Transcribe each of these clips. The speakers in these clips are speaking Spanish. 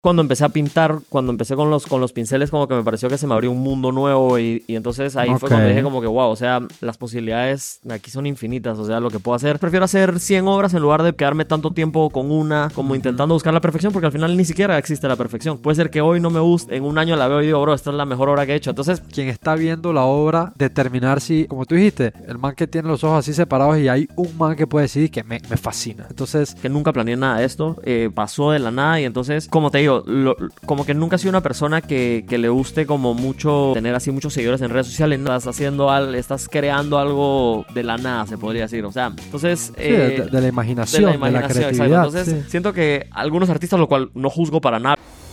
cuando empecé a pintar, cuando empecé con los, con los pinceles, como que me pareció que se me abrió un mundo nuevo y, y entonces ahí fue cuando dije como que, wow, o sea, las posibilidades aquí son infinitas, o sea, lo que puedo hacer. Prefiero hacer 100 obras en lugar de quedarme tanto tiempo con una, como intentando buscar la perfección, porque al final ni siquiera existe la perfección. Puede ser que hoy no me guste, en un año la veo y digo, bro, esta es la mejor obra que he hecho. Entonces, Quien está viendo la obra, determinar si, como tú dijiste, el man que tiene los ojos así separados y hay un man que puede decidir que me, me fascina. Entonces, que nunca planeé nada de esto, eh, pasó de la nada y entonces, como te digo, lo- como que nunca he sido una persona que, que le guste como mucho tener así muchos seguidores en redes sociales, estás haciendo algo, estás creando algo de la nada, se podría decir, o sea, entonces... sí, eh, de, de la imaginación, de de la imaginación, exacto. creatividad. Entonces, sí. siento que algunos artistas, lo cual no juzgo para nada,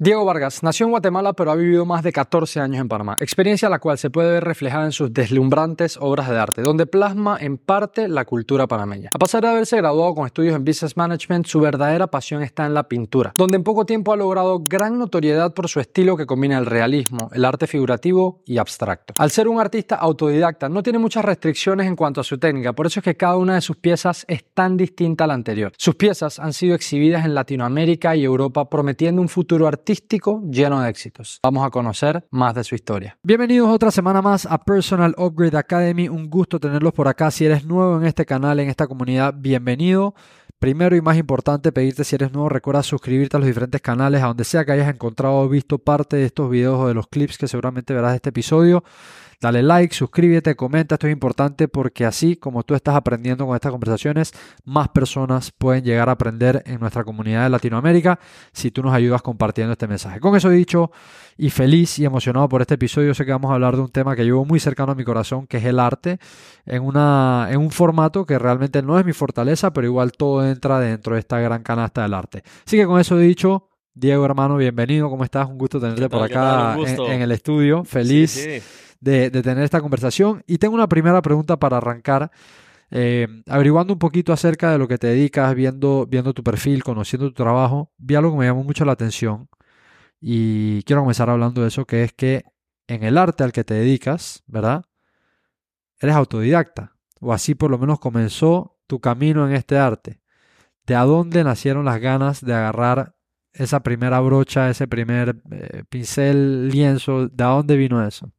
Diego Vargas nació en Guatemala pero ha vivido más de 14 años en Panamá, experiencia la cual se puede ver reflejada en sus deslumbrantes obras de arte, donde plasma en parte la cultura panameña. A pesar de haberse graduado con estudios en Business Management, su verdadera pasión está en la pintura, donde en poco tiempo ha logrado gran notoriedad por su estilo que combina el realismo, el arte figurativo y abstracto. Al ser un artista autodidacta, no tiene muchas restricciones en cuanto a su técnica, por eso es que cada una de sus piezas es tan distinta a la anterior. Sus piezas han sido exhibidas en Latinoamérica y Europa, prometiendo un futuro artístico lleno de éxitos. Vamos a conocer más de su historia. Bienvenidos otra semana más a Personal Upgrade Academy. Un gusto tenerlos por acá. Si eres nuevo en este canal, en esta comunidad, bienvenido. Primero y más importante, pedirte si eres nuevo, recuerda suscribirte a los diferentes canales, a donde sea que hayas encontrado o visto parte de estos videos o de los clips que seguramente verás de este episodio. Dale like, suscríbete, comenta, esto es importante porque así como tú estás aprendiendo con estas conversaciones, más personas pueden llegar a aprender en nuestra comunidad de Latinoamérica si tú nos ayudas compartiendo este mensaje. Con eso dicho, y feliz y emocionado por este episodio, sé que vamos a hablar de un tema que llevo muy cercano a mi corazón, que es el arte, en, una, en un formato que realmente no es mi fortaleza, pero igual todo entra dentro de esta gran canasta del arte. Así que con eso dicho, Diego hermano, bienvenido, ¿cómo estás? Un gusto tenerte ¿Qué por acá en, el estudio, feliz Sí, sí. De, tener esta conversación. Y tengo una primera pregunta para arrancar. Eh, averiguando un poquito acerca de lo que te dedicas, viendo, viendo tu perfil, conociendo tu trabajo, vi algo que me llamó mucho la atención y quiero comenzar hablando de eso, que es que en el arte al que te dedicas, ¿verdad? Eres autodidacta, o así por lo menos comenzó tu camino en este arte. ¿De a dónde nacieron las ganas de agarrar esa primera brocha, ese primer eh, pincel, lienzo? ¿De a dónde vino eso?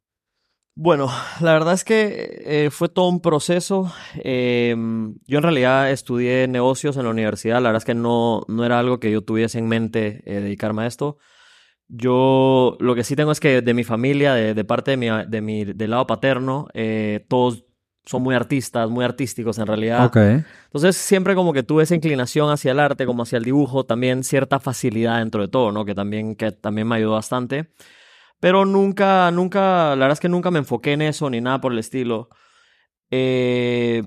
Bueno, la verdad es que eh, fue todo un proceso. Eh, yo en realidad estudié negocios en la universidad. La verdad es que no, no era algo que yo tuviese en mente eh, dedicarme a esto. Yo lo que sí tengo es que de mi familia, de, de parte de mi, de mi del lado paterno, eh, todos son muy artistas, muy artísticos en realidad. Ok. Entonces siempre como que tuve esa inclinación hacia el arte, como hacia el dibujo, también cierta facilidad dentro de todo, ¿no? Que también, que también me ayudó bastante. Pero nunca, nunca, la verdad es que nunca me enfoqué en eso ni nada por el estilo. Eh,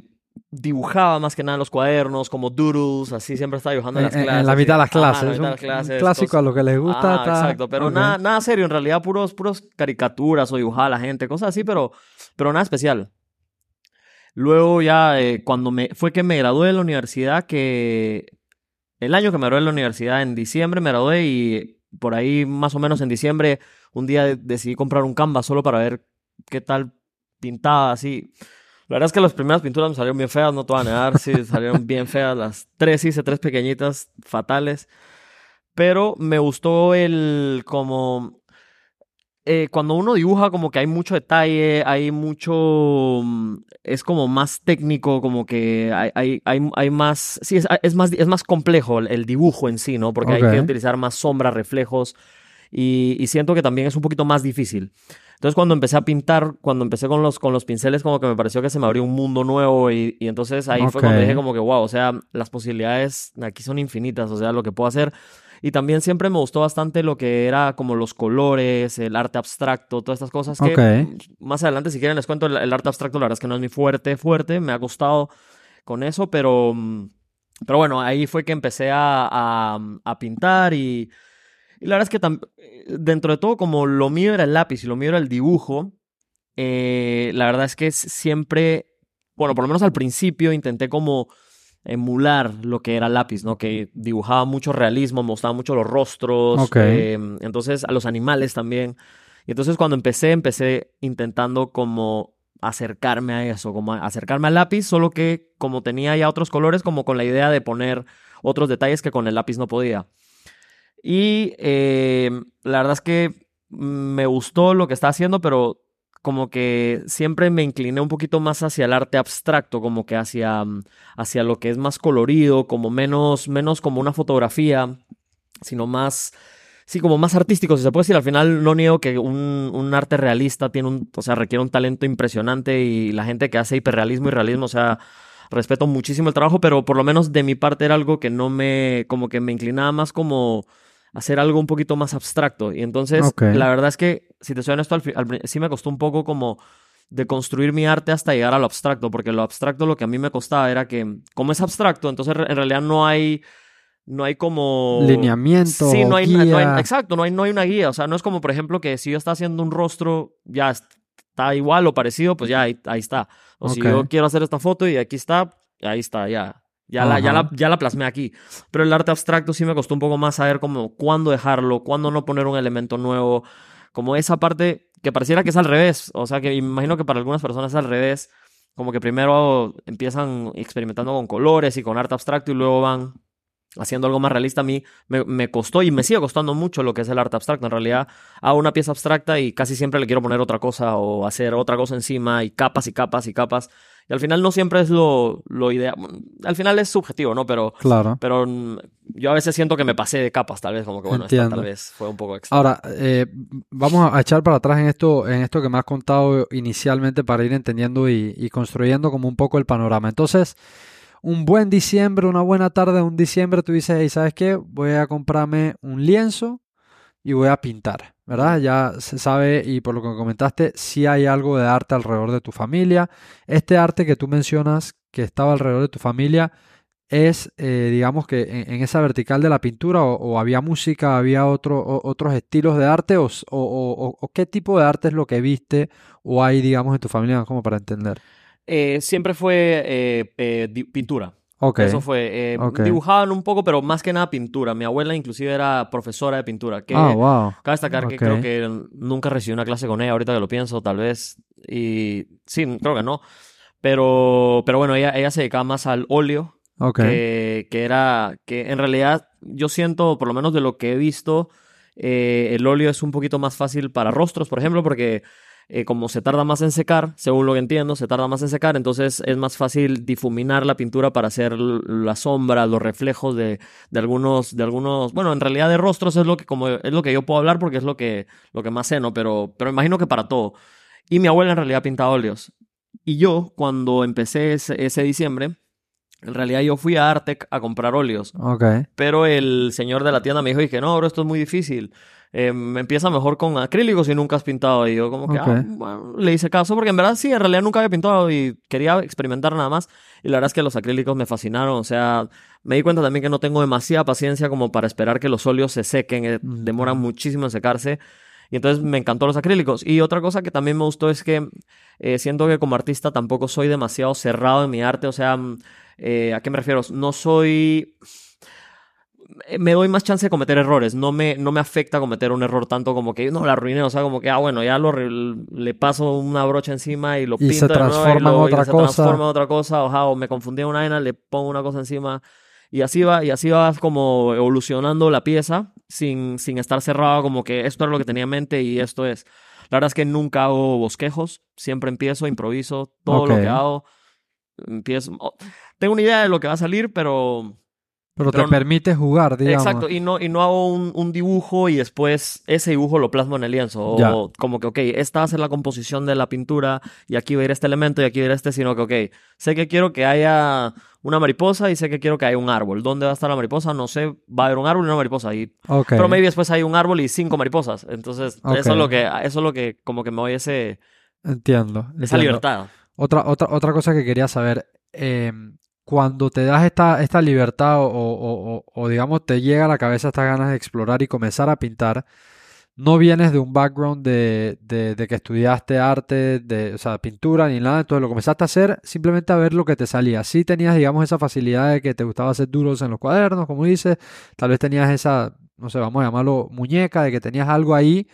dibujaba más que nada en los cuadernos, como doodles, así siempre estaba dibujando en las en clases. la mitad de las Ajá, en la mitad de las clases, un clásico a lo que les gusta. Ah, está- exacto, pero nada, nada serio, en realidad puros, puros caricaturas o dibujar a la gente, cosas así, pero, pero nada especial. Luego ya, eh, cuando me, fue que me gradué de la universidad, que el año que me gradué de la universidad, en diciembre me gradué y por ahí más o menos en diciembre, un día de- decidí comprar un canvas solo para ver qué tal pintaba así. La verdad es que las primeras pinturas me salieron bien feas, no te voy a negar, sí, salieron bien feas. Las tres hice tres pequeñitas, fatales. Pero me gustó el como... eh, cuando uno dibuja como que hay mucho detalle, hay mucho... mm, Es como más técnico, como que hay, hay, hay, hay más... Sí, es, es más, es más complejo el, el dibujo en sí, ¿no? Porque hay que utilizar más sombras, reflejos. Y, y siento que también es un poquito más difícil. Entonces cuando empecé a pintar, cuando empecé con los, con los pinceles, como que me pareció que se me abrió un mundo nuevo y, y entonces ahí fue cuando dije como que, wow, o sea, las posibilidades aquí son infinitas, o sea, lo que puedo hacer. Y también siempre me gustó bastante lo que era como los colores, el arte abstracto, todas estas cosas que más adelante, si quieren, les cuento el, el arte abstracto, la verdad es que no es mi fuerte, fuerte, me ha costado con eso, pero, mm, pero bueno, ahí fue que empecé a, a, a pintar y, y la verdad es que dentro de todo, como lo mío era el lápiz y lo mío era el dibujo, eh, la verdad es que siempre bueno, por lo menos al principio intenté como emular lo que era lápiz, ¿no? Que dibujaba mucho realismo, me gustaban mucho los rostros, eh, entonces a los animales también. Y entonces cuando empecé, empecé intentando como acercarme a eso, como a- acercarme al lápiz, solo que como tenía ya otros colores, como con la idea de poner otros detalles que con el lápiz no podía. Y eh, la verdad es que me gustó lo que estaba haciendo, pero como que siempre me incliné un poquito más hacia el arte abstracto, como que hacia, mm, hacia lo que es más colorido, como menos, menos como una fotografía, sino más, sí, como más artístico, si se puede decir. Al final no niego que un, un arte realista tiene un, o sea, requiere un talento impresionante y la gente que hace hiperrealismo y realismo, o sea, respeto muchísimo el trabajo, pero por lo menos de mi parte era algo que no me, como que me inclinaba más como hacer algo un poquito más abstracto. Y entonces, la verdad es que, si te soy honesto, al al sí me costó un poco como de construir mi arte hasta llegar a lo abstracto, porque lo abstracto lo que a mí me costaba era que, como es abstracto, entonces en realidad no hay, no hay como... Lineamiento, Sí, no hay, no hay- guía. exacto, no hay, no hay una guía, o sea, no es como, por ejemplo, que si yo está haciendo un rostro, ya está igual o parecido, pues ya ahí, ahí está. O si Ok. yo quiero hacer esta foto y aquí está, ahí está, ya. Ya la, ya, la, ya la plasmé aquí. Pero el arte abstracto sí me costó un poco más saber cómo, cuándo dejarlo, cuándo no poner un elemento nuevo. Como esa parte que pareciera que es al revés. O sea, que imagino que para algunas personas es al revés. Como que primero empiezan experimentando con colores y con arte abstracto y luego van haciendo algo más realista. A mí me, me costó y me sigue costando mucho lo que es el arte abstracto. En realidad hago una pieza abstracta y casi siempre le quiero poner otra cosa o hacer otra cosa encima y capas y capas y capas. Y al final no siempre es lo, lo ideal. Al final es subjetivo, ¿no? Pero, Claro. pero mm, yo a veces siento que me pasé de capas, tal vez, como que bueno, esta tal vez fue un poco extra. Ahora, eh, vamos a echar para atrás en esto, en esto que me has contado inicialmente para ir entendiendo y, y construyendo como un poco el panorama. Entonces, un buen diciembre, una buena tarde, un diciembre, tú dices, hey, ¿sabes qué? Voy a comprarme un lienzo y voy a pintar, ¿verdad? Ya se sabe y por lo que comentaste, si hay algo de arte alrededor de tu familia. Este arte que tú mencionas que estaba alrededor de tu familia es, eh, digamos que en, esa vertical de la pintura o, había música, había otro, otros estilos de arte o, o- qué tipo de arte es lo que viste o hay, digamos, en tu familia como para entender. Eh, siempre fue eh, eh, pintura. Ok, Eso fue. eh. Dibujaban un poco, pero más que nada pintura. Mi abuela inclusive era profesora de pintura. Que ah, wow. Cabe destacar que creo que nunca recibí una clase con ella, ahorita que lo pienso, tal vez. Y sí, creo que no. Pero, pero bueno, ella, ella se dedicaba más al óleo, que, que era, que en realidad yo siento, por lo menos de lo que he visto, eh, el óleo es un poquito más fácil para rostros, por ejemplo, porque eh, como se tarda más en secar, según lo que entiendo, se tarda más en secar, entonces es más fácil difuminar la pintura para hacer la sombra, los reflejos de, de algunos, de algunos, bueno, en realidad de rostros es lo que como es lo que yo puedo hablar porque es lo que, lo que más sé, ¿no? Pero, pero imagino que para todo. Y mi abuela en realidad pinta óleos. Y yo, cuando empecé ese, ese diciembre, en realidad yo fui a Artec a comprar óleos. ok, Pero el señor de la tienda me dijo, dije, no, bro, esto es muy difícil. Eh, empieza mejor con acrílicos y nunca has pintado. Y yo como que, ah, bueno, le hice caso porque en verdad sí, en realidad nunca había pintado y quería experimentar nada más. Y la verdad es que los acrílicos me fascinaron. O sea, me di cuenta también que no tengo demasiada paciencia como para esperar que los óleos se sequen. eh, Ujú. Demoran muchísimo en secarse. Y entonces me encantó los acrílicos. Y otra cosa que también me gustó es que eh, siento que como artista tampoco soy demasiado cerrado en mi arte. O sea, mm, eh, ¿a qué me refiero? No soy me doy más chance de cometer errores. No me, no me afecta cometer un error tanto como que no la arruiné. O sea, como que, ah, bueno, ya lo, le paso una brocha encima y lo Y pinto se de nuevo transforma en lo- otra se cosa. transforma en otra cosa. Oja, o me confundí en una vaina, le pongo una cosa encima. Y así va, y así va como evolucionando la pieza sin, sin estar cerrado como que esto era lo que tenía en mente y esto es. La verdad es que nunca hago bosquejos. Siempre empiezo, improviso. Todo lo Ok. que hago, empiezo. oh, Tengo una idea de lo que va a salir, pero pero te no- permite jugar, digamos. Exacto, y no, y no hago un, un dibujo y después ese dibujo lo plasmo en el lienzo. Ya. O como que, ok, esta va a ser la composición de la pintura y aquí va a ir este elemento y aquí va a ir este, sino que, ok, sé que quiero que haya una mariposa y sé que quiero que haya un árbol. ¿Dónde va a estar la mariposa? No sé, va a haber un árbol y una mariposa. Y, Ok, Pero maybe después hay un árbol y cinco mariposas. Entonces, eso es lo que, eso es lo que como que me doy ese, entiendo. esa entiendo. libertad. Otra, otra, otra cosa que quería saber, eh, cuando te das esta, esta libertad o, digamos te llega a la cabeza estas ganas de explorar y comenzar a pintar, no vienes de un background de, de- de que estudiaste arte, de, o sea, pintura ni nada, entonces lo comenzaste a hacer simplemente a ver lo que te salía. Sí tenías, digamos, esa facilidad de que te gustaba hacer duros en los cuadernos, como dices, tal vez tenías esa, no sé, vamos a llamarlo muñeca, de que tenías algo ahí,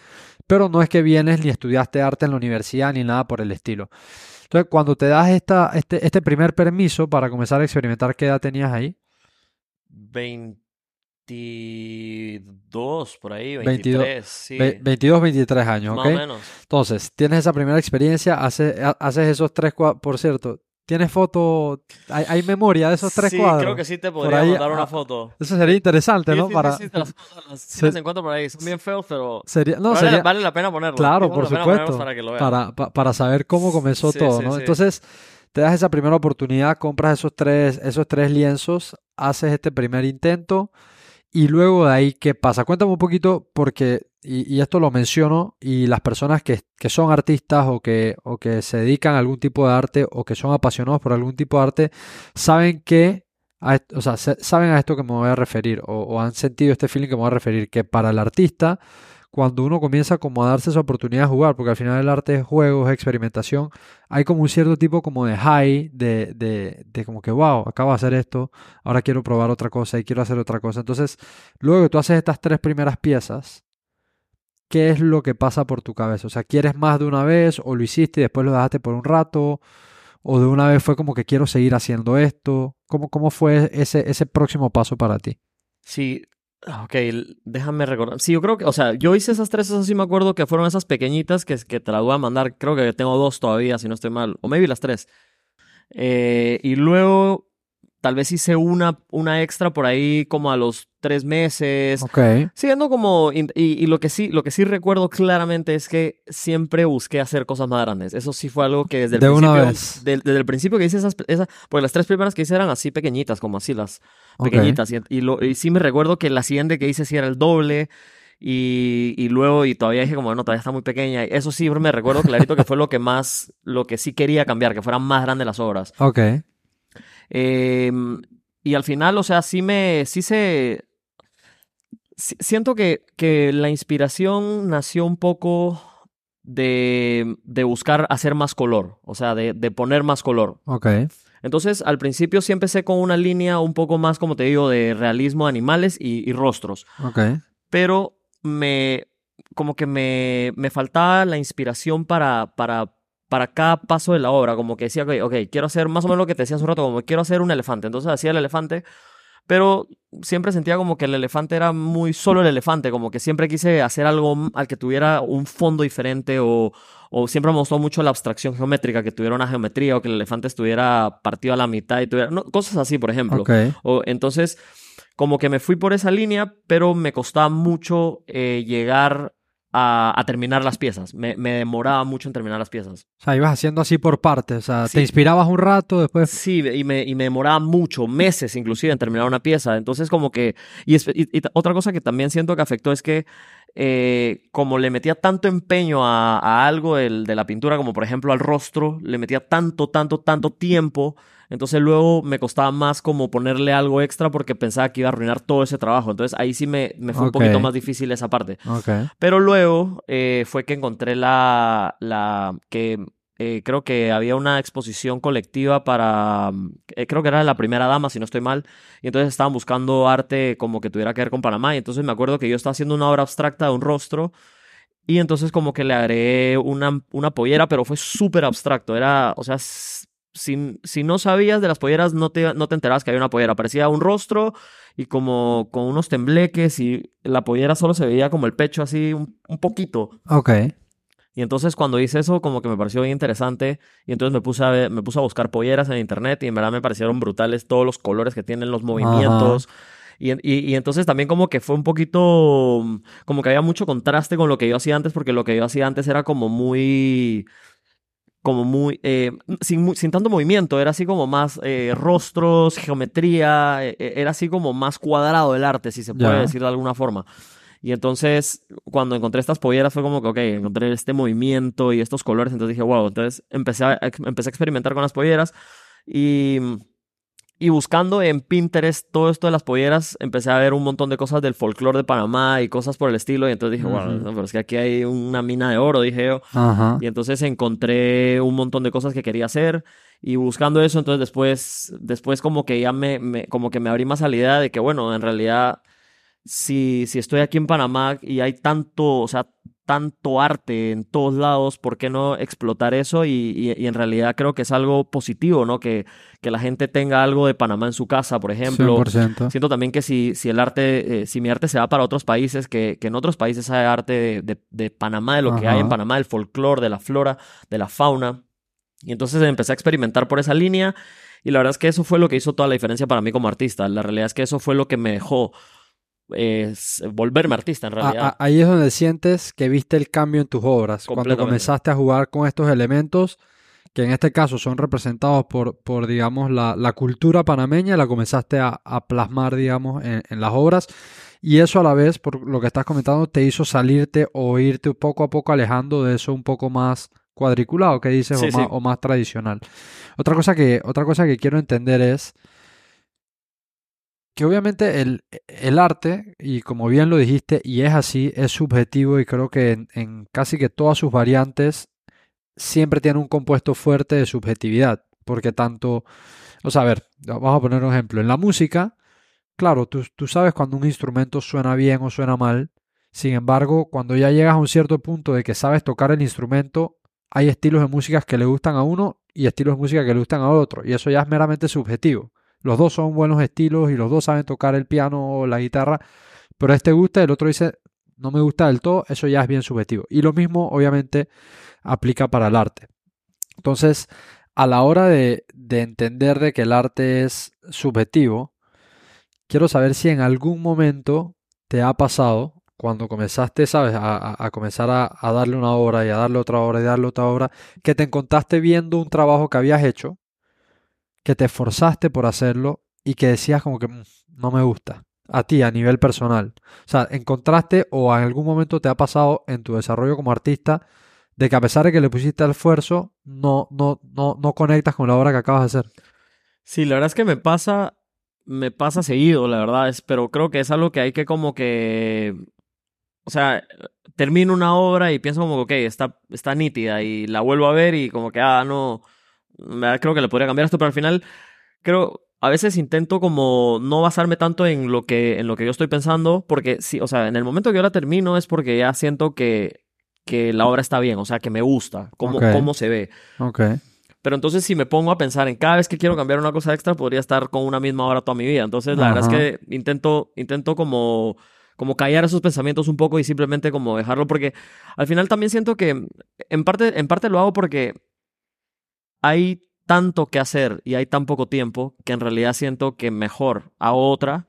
pero no es que vienes ni estudiaste arte en la universidad ni nada por el estilo. Entonces, cuando te das esta, este, este primer permiso para comenzar a experimentar, ¿qué edad tenías ahí? 22 por ahí, 22, 23, sí. Ve- 22, 23 años, Más ¿ok? o menos. Entonces, tienes esa primera experiencia, hace- ha- haces esos tres por cierto, ¿tienes foto, hay, hay memoria de esos tres sí, cuadros? creo que sí te podría ahí, mandar una ah, foto. Eso sería interesante, Sí, ¿no? sí, sí, Para, sí, te las, las- sí Se- las encuentro por ahí. Son bien feos, pero sería, no, vale, sería, la, vale la pena ponerlo. claro, Sí, por supuesto, Para que lo vean. para, pa- para saber cómo comenzó Sí, todo, sí, ¿no? sí. Entonces, te das esa primera oportunidad, compras esos tres, esos tres lienzos, haces este primer intento y luego de ahí, ¿qué pasa? Cuéntame un poquito porque, y, esto lo menciono, y las personas que, que son artistas o que, o que se dedican a algún tipo de arte o que son apasionados por algún tipo de arte, saben que, a o sea, se- saben a esto que me voy a referir o, o han sentido este feeling que me voy a referir, que para el artista, cuando uno comienza como a darse esa oportunidad de jugar, porque al final el arte es juego, es experimentación, hay como un cierto tipo como de high, de, de, de como que, wow, acabo de hacer esto, ahora quiero probar otra cosa y quiero hacer otra cosa. Entonces, luego que tú haces estas tres primeras piezas, ¿qué es lo que pasa por tu cabeza? O sea, ¿quieres más de una vez o lo hiciste y después lo dejaste por un rato? ¿O de una vez fue como que quiero seguir haciendo esto? ¿Cómo, cómo fue ese, ese próximo paso para ti? Sí, ah, ok, déjame recordar. Sí, yo creo que, o sea, yo hice esas tres, esas sí me acuerdo que fueron esas pequeñitas que, que te las voy a mandar. Creo que tengo dos todavía, si no estoy mal. O maybe las tres. Eh, y luego, tal vez hice una, una extra por ahí como a los tres meses. Ok, Siendo como, y, lo que sí, lo que sí recuerdo claramente es que siempre busqué hacer cosas más grandes. Eso sí fue algo que desde el De una principio, vez. del- desde el principio que hice esas, esas, porque las tres primeras que hice eran así pequeñitas, como así las pequeñitas. Y, y lo, y sí me recuerdo que la siguiente que hice sí era el doble. Y, y luego, y todavía dije como, no, todavía está muy pequeña. Eso sí me recuerdo clarito que fue lo que más, lo que sí quería cambiar, que fueran más grandes las obras. Ok, Eh, y al final, o sea, sí me, sí se, si- siento que, que la inspiración nació un poco de, de buscar hacer más color, o sea, de, de poner más color. ok, Entonces, al principio sí empecé con una línea un poco más, como te digo, de realismo de animales y, y rostros, ok. pero me, como que me, me faltaba la inspiración para, para, para cada paso de la obra, como que decía, ok, ok, quiero hacer más o menos lo que te decía hace un rato, como quiero hacer un elefante, entonces hacía el elefante, pero siempre sentía como que el elefante era muy solo el elefante, como que siempre quise hacer algo al que tuviera un fondo diferente o, o siempre me gustó mucho la abstracción geométrica, que tuviera una geometría o que el elefante estuviera partido a la mitad y tuviera, no, cosas así, por ejemplo. Ok, O, entonces, como que me fui por esa línea, pero me costaba mucho eh, llegar a, a terminar las piezas. Me, me demoraba mucho en terminar las piezas. O sea, ibas haciendo así por partes. O sea, Sí. te inspirabas un rato, después. Sí, y me, y me demoraba mucho, meses inclusive, en terminar una pieza. Entonces, como que... Y, es- y- y t- otra cosa que también siento que afectó es que eh, como le metía tanto empeño a, a algo del- de la pintura, como por ejemplo al rostro, le metía tanto, tanto, tanto tiempo, entonces luego me costaba más como ponerle algo extra porque pensaba que iba a arruinar todo ese trabajo. Entonces ahí sí me, me fue un poquito más difícil esa parte. Pero luego eh, fue que encontré la, la que eh, creo que había una exposición colectiva para, eh, creo que era la primera dama, si no estoy mal, y entonces estaban buscando arte como que tuviera que ver con Panamá, y entonces me acuerdo que yo estaba haciendo una obra abstracta de un rostro, y entonces como que le agregué una, una pollera, pero fue súper abstracto, era, o sea, si, si no sabías de las polleras, no te, no te enterabas que había una pollera, parecía un rostro y como con unos tembleques y la pollera solo se veía como el pecho así un, un poquito. ok. Y entonces cuando hice eso como que me pareció bien interesante y entonces me puse a ver- me puse a buscar polleras en internet y en verdad me parecieron brutales todos los colores que tienen los movimientos. Y, y, y entonces también como que fue un poquito, como que había mucho contraste con lo que yo hacía antes, porque lo que yo hacía antes era como muy, como muy, eh, sin, sin tanto movimiento, era así como más eh, rostros, geometría, eh, eh, era así como más cuadrado el arte, si se puede Ya. decir de alguna forma. Y entonces, cuando encontré estas polleras, fue como que, ok, encontré este movimiento y estos colores, entonces dije, wow, entonces empecé a, empecé a experimentar con las polleras y, y buscando en Pinterest todo esto de las polleras, empecé a ver un montón de cosas del folclore de Panamá y cosas por el estilo. Y entonces dije, bueno, pero es que aquí hay una mina de oro, dije yo. Y entonces encontré un montón de cosas que quería hacer. Y buscando eso, entonces después, después como que ya me, me- como que me abrí más a la idea de que, bueno, en realidad, si, si estoy aquí en Panamá y hay tanto, o sea, tanto arte en todos lados, ¿por qué no explotar eso? Y, y- y en realidad creo que es algo positivo, ¿no? Que, que la gente tenga algo de Panamá en su casa, por ejemplo. 100%. Siento también que si, si el arte, eh, si mi arte se va para otros países, que, que en otros países hay arte de, de- de Panamá, de lo que hay en. Panamá, del folclore, de la flora, de la fauna. Y entonces empecé a experimentar por esa línea. Y la verdad es que eso fue lo que hizo toda la diferencia para mí como artista. La realidad es que eso fue lo que me dejó volverme artista, en realidad. ahí es donde sientes que viste el cambio en tus obras. Cuando comenzaste a jugar con estos elementos, que en este caso son representados por, por digamos, la, la cultura panameña, la comenzaste a, a plasmar, digamos, en, en las obras. Y eso a la vez, por lo que estás comentando, te hizo salirte o irte poco a poco alejando de eso un poco más cuadriculado, que dices, Sí, o, más, o más tradicional. Otra cosa que, otra cosa que quiero entender es que obviamente el, el arte, y como bien lo dijiste, y es así, es subjetivo y creo que en, casi que todas sus variantes siempre tiene un compuesto fuerte de subjetividad, porque tanto, o sea, a ver, vamos a poner un ejemplo, en la música, claro, tú, tú sabes cuando un instrumento suena bien o suena mal, sin embargo, cuando ya llegas a un cierto punto de que sabes tocar el instrumento, hay estilos de música que le gustan a uno y estilos de música que le gustan a otro, y eso ya es meramente subjetivo. Los dos son buenos estilos y los dos saben tocar el piano o la guitarra, pero este gusta, el otro dice no me gusta del todo, eso ya es bien subjetivo. Y lo mismo, obviamente, aplica para el arte. Entonces, a la hora de, de entender de que el arte es subjetivo, quiero saber si en algún momento te ha pasado, cuando comenzaste, sabes, a comenzar a, a darle una obra y a darle otra obra y darle otra obra, que te encontraste viendo un trabajo que habías hecho, que te esforzaste por hacerlo y que decías como que "Mm, no me gusta a ti a nivel personal. O sea, encontraste o en algún momento te ha pasado en tu desarrollo como artista de que a pesar de que le pusiste el esfuerzo, no, no, no, no conectas con la obra que acabas de hacer. Sí, la verdad es que me pasa, me pasa seguido, la verdad, es, pero creo que es algo que hay que como que, o sea, termino una obra y pienso como que, ok, está, está nítida y la vuelvo a ver y como que, ah, no, creo que le podría cambiar esto, pero al final creo, a veces intento como no basarme tanto en lo que, en lo que yo estoy pensando, porque sí, o sea, en el momento que yo la termino es porque ya siento que, que la obra está bien, o sea, que me gusta, cómo, cómo se ve. Ok. Pero entonces si me pongo a pensar en cada vez que quiero cambiar una cosa extra, podría estar con una misma obra toda mi vida. Entonces la verdad es que intento, intento como, como callar esos pensamientos un poco y simplemente como dejarlo porque al final también siento que en parte, en parte lo hago porque hay tanto que hacer y hay tan poco tiempo que en realidad siento que mejor a otra.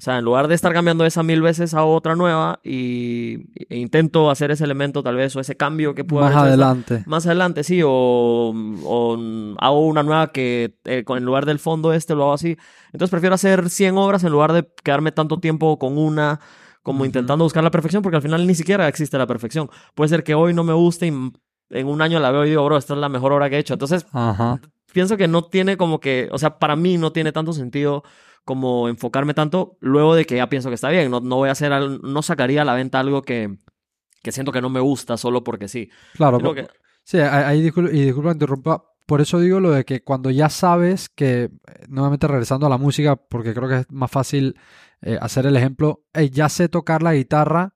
O sea, en lugar de estar cambiando esa mil veces a otra nueva y, e intento hacer ese elemento tal vez o ese cambio que pueda Más adelante. más adelante, sí, o, o hago una nueva que eh, con, en lugar del fondo este lo hago así. Entonces prefiero hacer 100 obras en lugar de quedarme tanto tiempo con una, como intentando buscar la perfección, porque al final ni siquiera existe la perfección. Puede ser que hoy no me guste y en un año la veo y digo, bro, esta es la mejor obra que he hecho. Entonces Ajá. pienso que no tiene como que, o sea, para mí no tiene tanto sentido como enfocarme tanto luego de que ya pienso que está bien. No, no voy a hacer, no sacaría a la venta algo que, que siento que no me gusta solo porque sí. Claro. Creo po- que- Sí, ahí ahí discul- y disculpa que interrumpa. Por eso digo lo de que cuando ya sabes que, eh, nuevamente regresando a la música, porque creo que es más fácil eh, hacer el ejemplo, "Ey, ya sé tocar la guitarra,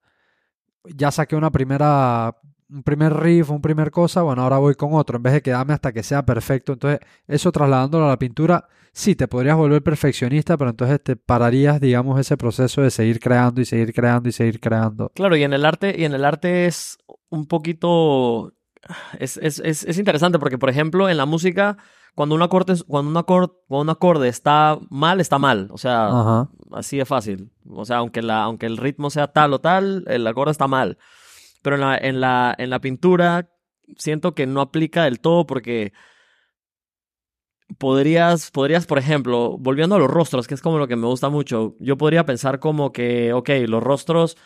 ya saqué una primera, un primer riff, un primer cosa, bueno, ahora voy con otro, en vez de quedarme hasta que sea perfecto. Entonces, eso trasladándolo a la pintura, sí, te podrías volver perfeccionista, pero entonces te pararías, digamos, ese proceso de seguir creando y seguir creando y seguir creando. Claro, y en el arte, y en el arte es un poquito. Es, es, es, es interesante porque, por ejemplo, en la música, cuando un acorde, cuando un acorde, cuando un acorde está mal, está mal. O sea, Ajá. así de fácil. O sea, aunque, la, aunque el ritmo sea tal o tal, el acorde está mal. Pero en la, en la, en la pintura siento que no aplica del todo porque podrías, podrías, por ejemplo, volviendo a los rostros, que es como lo que me gusta mucho, yo podría pensar como que, ok, los rostros,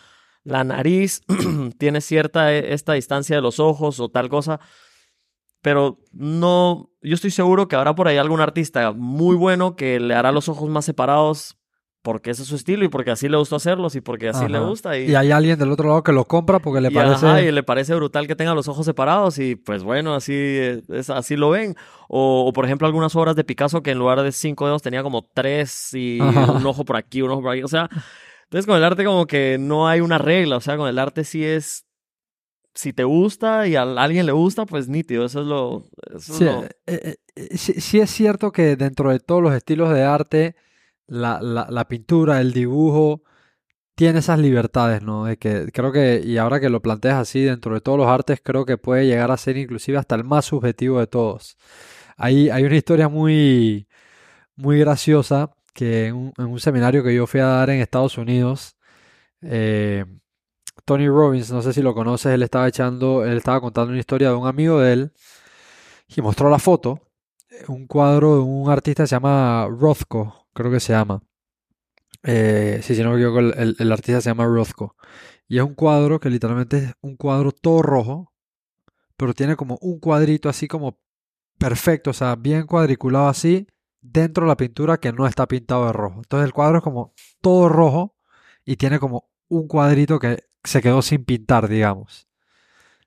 la nariz tiene cierta e- esta distancia de los ojos o tal cosa, pero no, yo estoy seguro que habrá por ahí algún artista muy bueno que le hará los ojos más separados porque ese es su estilo y porque así le gusta hacerlos y porque así le gusta. Y, Y hay alguien del otro lado que lo compra porque le y, parece... ajá, y le parece brutal que tenga los ojos separados y pues bueno, así, es, así lo ven. O, o, por ejemplo algunas obras de Picasso que en lugar de cinco dedos tenía como tres y Ajá. un ojo por aquí, un ojo por aquí. O sea, entonces con el arte como que no hay una regla, o sea, con el arte sí es... Si te gusta y a alguien le gusta, pues nítido, eso es lo... Eso es Sí, lo- eh, eh, eh, sí, sí es cierto que dentro de todos los estilos de arte, la, la- pintura, el dibujo, tiene esas libertades, ¿no? De que creo que, y ahora que lo planteas así, dentro de todos los artes, creo que puede llegar a ser inclusive hasta el más subjetivo de todos. Hay, hay una historia muy, muy graciosa que en un, seminario que yo fui a dar en Estados Unidos, eh, Tony Robbins, no sé si lo conoces, él estaba echando, él estaba contando una historia de un amigo de él y mostró la foto, un cuadro de un artista que se llama Rothko, creo que se llama. Eh, sí, si no me equivoco, el, artista se llama Rothko. Y es un cuadro que literalmente es un cuadro todo rojo, pero tiene como un cuadrito así como perfecto, o sea, bien cuadriculado así, dentro de la pintura que no está pintado de rojo. Entonces el cuadro es como todo rojo y tiene como un cuadrito que se quedó sin pintar, digamos.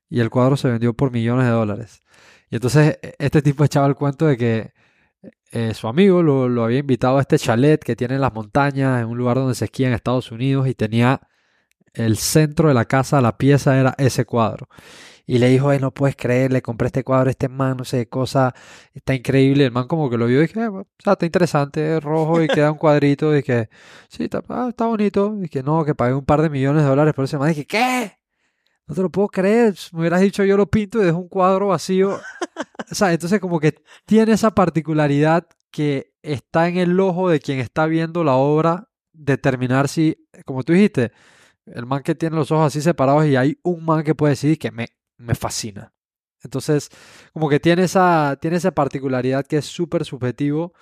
Y el cuadro se vendió por millones de dólares. Y entonces e- este tipo echaba el cuento de que eh, su amigo lo, lo había invitado a este chalet que tiene en las montañas, en un lugar donde se esquía en Estados Unidos, y tenía el centro de la casa, la pieza era ese cuadro. Y le dijo, "Ay, no puedes creer, le compré este cuadro este man, no sé qué cosa, está increíble. El man como que lo vio y dije, "Eh, bueno, o sea, está interesante, es rojo y queda un cuadrito. Y que, sí, está, ah, está bonito. Y que no, que pagué un par de millones de dólares por ese man. Y dije, ¿qué? No te lo puedo creer. Me hubieras dicho yo lo pinto y dejo un cuadro vacío. O sea, entonces como que tiene esa particularidad que está en el ojo de quien está viendo la obra determinar si, como tú dijiste, el man que tiene los ojos así separados y hay un man que puede decir que me, me fascina. Entonces, como que tiene esa, tiene esa particularidad que es súper subjetivo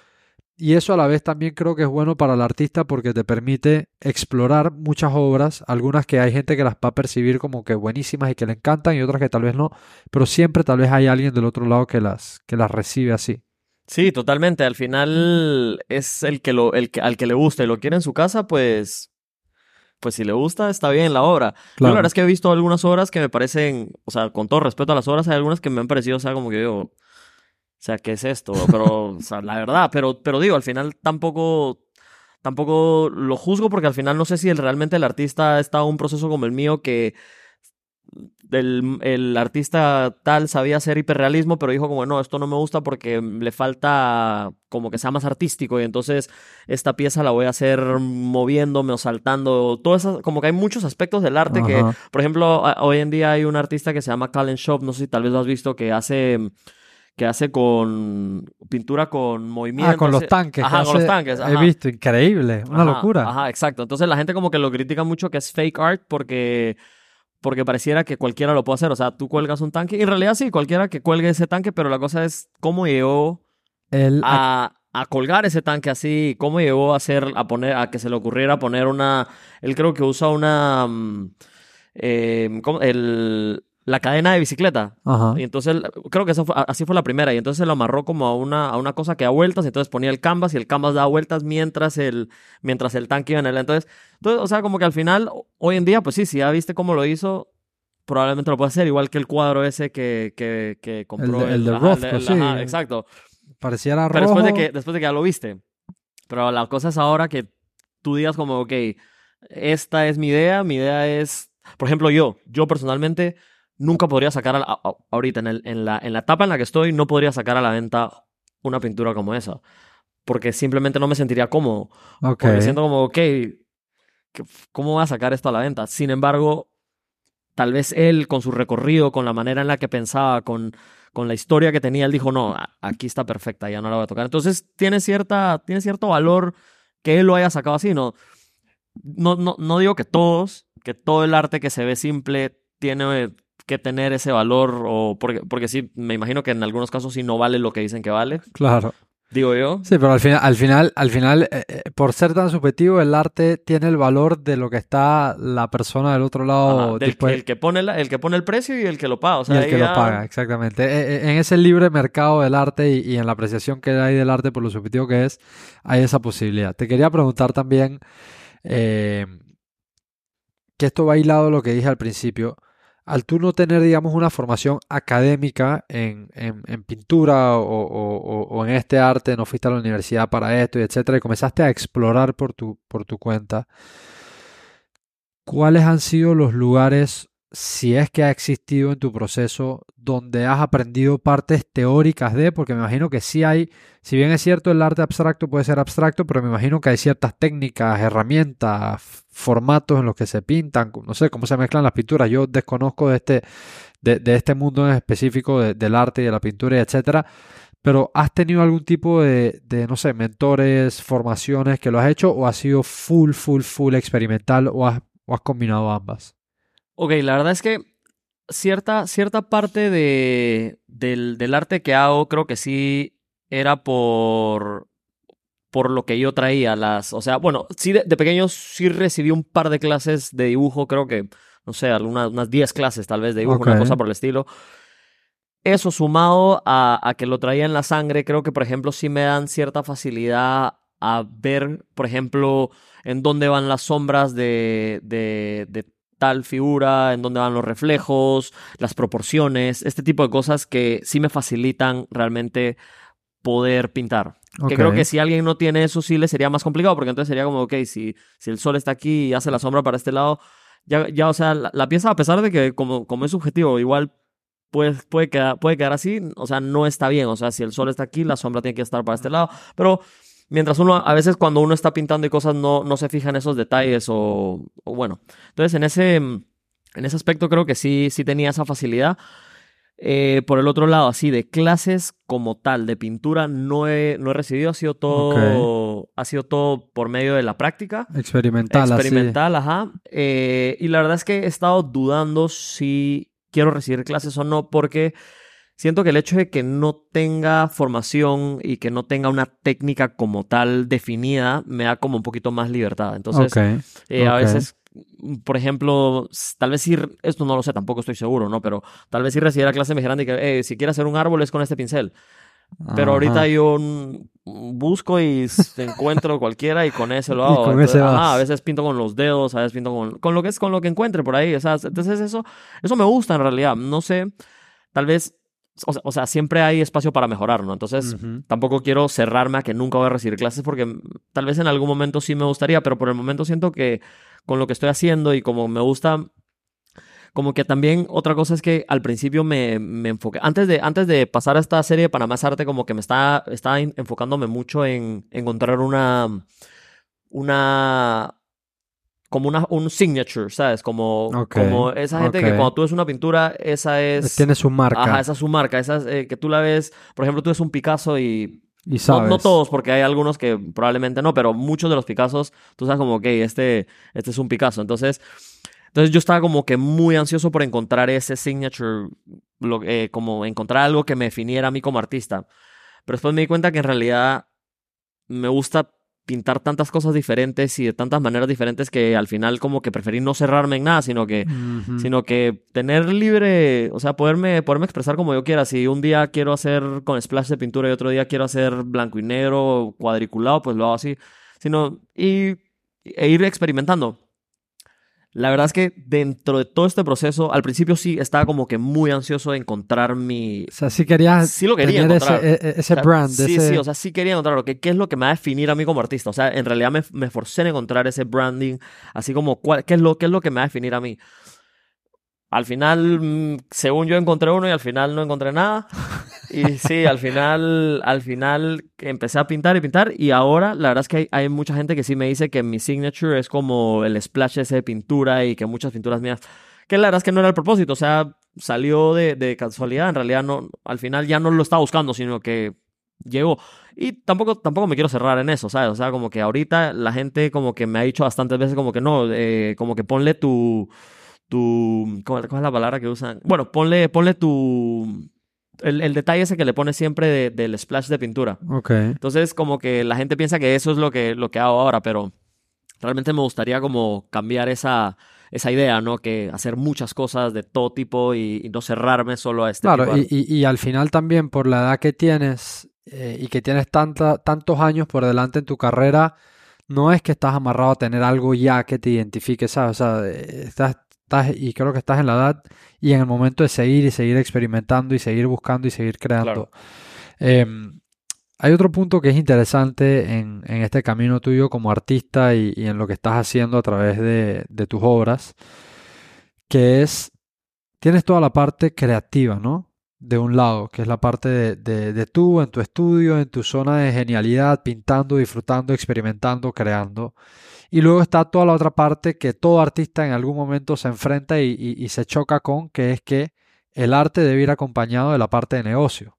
y eso a la vez también creo que es bueno para el artista porque te permite explorar muchas obras, algunas que hay gente que las va a percibir como que buenísimas y que le encantan y otras que tal vez no, pero siempre tal vez hay alguien del otro lado que las, que las recibe así. Sí, totalmente. Al final es el que lo, el que, al que le gusta y lo quiere en su casa, pues, pues si le gusta, está bien la obra. Yo la Claro. verdad es que he visto algunas obras que me parecen, o sea, con todo respeto a las obras, hay algunas que me han parecido, o sea, como que digo, o sea, ¿qué es esto? Pero, o sea, la verdad, pero, pero digo, al final tampoco, tampoco lo juzgo porque al final no sé si el- realmente el artista está en un proceso como el mío que el, el artista tal sabía hacer hiperrealismo, pero dijo como, no, esto no me gusta porque le falta como que sea más artístico y entonces esta pieza la voy a hacer moviéndome o saltando, todo eso, como que hay muchos aspectos del arte que, por ejemplo, hoy en día hay un artista que se llama Calen Shop, no sé si tal vez lo has visto, que hace que hace con pintura con movimiento. Ah, con los tanques. Ajá, con los tanques. He visto, increíble, una Ajá, locura. Ajá, exacto. Entonces la gente como que lo critica mucho que es fake art porque, porque pareciera que cualquiera lo puede hacer. O sea, tú cuelgas un tanque y en realidad sí, cualquiera que cuelgue ese tanque, pero la cosa es cómo llegó El, a, a colgar ese tanque así, cómo llegó a hacer, a poner, a que se le ocurriera poner una, él creo que usa una, mm, eh, ¿cómo? El, la cadena de bicicleta. ajá. Y entonces, creo que esa fue- así fue la primera. Y entonces lo amarró como a una, a una cosa que da vueltas. Y entonces ponía el canvas y el canvas daba vueltas mientras el, mientras el tanque iba en él. Entonces, entonces, o sea, como que al final, hoy en día, pues sí, si ya viste cómo lo hizo, probablemente lo puede hacer. Igual que el cuadro ese que, que, que compró. de- el de ajá, Rothko, sí. ajá, exacto. Pareciera Pero rojo. después de, que, después de que ya lo viste. Pero la cosa es ahora que tú digas como, ok, esta es mi idea, mi idea es, por ejemplo, yo, yo personalmente nunca podría sacar, a la- a- ahorita en, el- en, la, en la etapa en la que estoy, no podría sacar a la venta una pintura como esa. Porque simplemente no me sentiría cómodo. Ok. Porque siento como, ok, ¿qué- ¿cómo voy a sacar esto a la venta? Sin embargo, tal vez él, con su recorrido, con la manera en la que pensaba, con, con la historia que tenía, él dijo, no, aquí está perfecta, ya no la voy a tocar. Entonces, tiene, cierta, tiene cierto valor que él lo haya sacado así. No, no, no, no digo que todos, que todo el arte que se ve simple tiene que tener ese valor, o porque, porque sí, me imagino que en algunos casos sí no vale lo que dicen que vale. Claro. digo yo. Sí, pero al final, al final, al final eh, eh, por ser tan subjetivo, el arte tiene el valor de lo que está la persona del otro lado. Ajá, del que- el, que pone la- el que pone el precio y el que lo paga. O sea, y el que ya- lo paga, exactamente. Eh, eh, En ese libre mercado del arte y, y en la apreciación que hay del arte por lo subjetivo que es, hay esa posibilidad. Te quería preguntar también, eh, que esto va hilado a lo que dije al principio. Al tú no tener, digamos, una formación académica en, en- pintura o- o en este arte, no fuiste a la universidad para esto y etcétera, y comenzaste a explorar por tu, por tu cuenta, ¿cuáles han sido los lugares, si es que ha existido en tu proceso, donde has aprendido partes teóricas de? Porque me imagino que sí hay, si bien es cierto el arte abstracto puede ser abstracto, pero me imagino que hay ciertas técnicas, herramientas, formatos en los que se pintan, no sé cómo se mezclan las pinturas. Yo desconozco de este, de, este mundo en específico de- del arte y de la pintura etcétera. Pero ¿has tenido algún tipo de, de, no sé, mentores, formaciones que lo has hecho o has sido full, full, full experimental o has, o has combinado ambas? Ok, la verdad es que cierta, cierta parte de, del, del arte que hago creo que sí era por, por lo que yo traía. Las, o sea, bueno, sí de, de pequeño sí recibí un par de clases de dibujo, creo que, no sé, algunas, unas 10 clases tal vez de dibujo, una cosa por el estilo. Eso sumado a, a que lo traía en la sangre, creo que, por ejemplo, sí me dan cierta facilidad a ver, por ejemplo, en dónde van las sombras de, de, de tal figura, en dónde van los reflejos, las proporciones, este tipo de cosas que sí me facilitan realmente poder pintar. Que creo que si alguien no tiene eso, sí le sería más complicado, porque entonces sería como, ok, si, si el sol está aquí y hace la sombra para este lado, ya, ya o sea, la, la pieza, a pesar de que como, como es subjetivo, igual puede, puede, quedar, puede quedar así, o sea, no está bien. O sea, si el sol está aquí, la sombra tiene que estar para este lado. Pero mientras uno, a veces cuando uno está pintando y cosas, no, no se fija en esos detalles o, o bueno. Entonces, en ese, en ese aspecto creo que sí, sí tenía esa facilidad. Eh, por el otro lado, así de clases como tal de pintura no he, no he recibido, ha sido todo, ha sido todo por medio de la práctica. Experimental, así. Experimental, ajá. Eh, y la verdad es que he estado dudando si quiero recibir clases o no, porque siento que el hecho de que no tenga formación y que no tenga una técnica como tal definida me da como un poquito más libertad. Entonces, Ok. eh, a ok. veces, por ejemplo, tal vez si, esto no lo sé, tampoco estoy seguro, ¿no? Pero tal vez si recibiera clase de que, eh, si quieres hacer un árbol es con este pincel. Pero ahorita Ajá. yo mm, busco y encuentro cualquiera y con ese lo hago. con Entonces, ese vas. a veces pinto con los dedos, a veces pinto con, con lo que es con lo que encuentre por ahí. O sea, entonces eso, eso me gusta en realidad. No sé, tal vez, o sea, o sea, siempre hay espacio para mejorar, ¿no? Entonces, tampoco quiero cerrarme a que nunca voy a recibir clases porque tal vez en algún momento sí me gustaría, pero por el momento siento que con lo que estoy haciendo y como me gusta, como que también otra cosa es que al principio me, me enfoqué, antes de, antes de pasar a esta serie de Panamá es Arte, como que me estaba, estaba en- enfocándome mucho en encontrar una, una, como una, un signature, ¿sabes? Como, como esa gente que cuando tú ves una pintura, esa es... Tiene su marca. Ajá, esa es su marca. Esa es, eh, que tú la ves, por ejemplo, tú ves un Picasso y y no, sabes. no todos, porque hay algunos que probablemente no, pero muchos de los Picassos, tú sabes como, ok, este, este es un Picasso. Entonces, entonces yo estaba como que muy ansioso por encontrar ese signature, lo- eh, como encontrar algo que me definiera a mí como artista. Pero después me di cuenta que en realidad me gusta pintar tantas cosas diferentes y de tantas maneras diferentes que al final como que preferí no cerrarme en nada, sino que sino que tener libre, o sea, poderme, poderme expresar como yo quiera. Si un día quiero hacer con splash de pintura y otro día quiero hacer blanco y negro, cuadriculado, pues lo hago así. Sino, y, e ir experimentando. La verdad es que dentro de todo este proceso, al principio sí estaba como que muy ansioso de encontrar mi... O sea, sí querías Sí lo quería tener encontrar. ese, e- e- ese O sea, brand. Sí, ese... sí, o sea, sí quería encontrar qué es lo que me va a definir a mí como artista. O sea, en realidad me, me esforcé en encontrar ese branding, así como cuál, qué, es lo, qué es lo que me va a definir a mí. Al final, mm, según yo encontré uno y al final no encontré nada. Y sí, al final, al final empecé a pintar y pintar y ahora la verdad es que hay, mucha gente que sí me dice que mi signature es como el splash ese de pintura y que muchas pinturas mías, que la verdad es que no era el propósito, o sea, salió de, de casualidad, en realidad no, al final ya no lo estaba buscando, sino que llegó. Y tampoco, tampoco me quiero cerrar en eso, ¿sabes? O sea, como que ahorita la gente como que me ha dicho bastantes veces como que no, eh, como que ponle tu, tu, ¿cómo, cuál es la palabra que usan? Bueno, ponle, ponle tu, el, el detalle ese que le pone siempre de- del splash de pintura. Ok. Entonces, como que la gente piensa que eso es lo que, lo que hago ahora, pero realmente me gustaría como cambiar esa, esa idea, ¿no? Que hacer muchas cosas de todo tipo y, y no cerrarme solo a este Claro, tipo de y, y- y al final también por la edad que tienes eh, y que tienes tanta, tantos años por delante en tu carrera, no es que estás amarrado a tener algo ya que te identifique, ¿sabes? O sea, estás, estás, y creo que estás en la edad y en el momento de seguir y seguir experimentando y seguir buscando y seguir creando. Claro. Em, hay otro punto que es interesante en, en este camino tuyo como artista y, y en lo que estás haciendo a través de, de tus obras, que es, tienes toda la parte creativa, ¿no? De un lado, que es la parte de, de, de tú en tu estudio, en tu zona de genialidad, pintando, disfrutando, experimentando, creando. Y luego está toda la otra parte que todo artista en algún momento se enfrenta y, y- y se choca con, que es que el arte debe ir acompañado de la parte de negocio.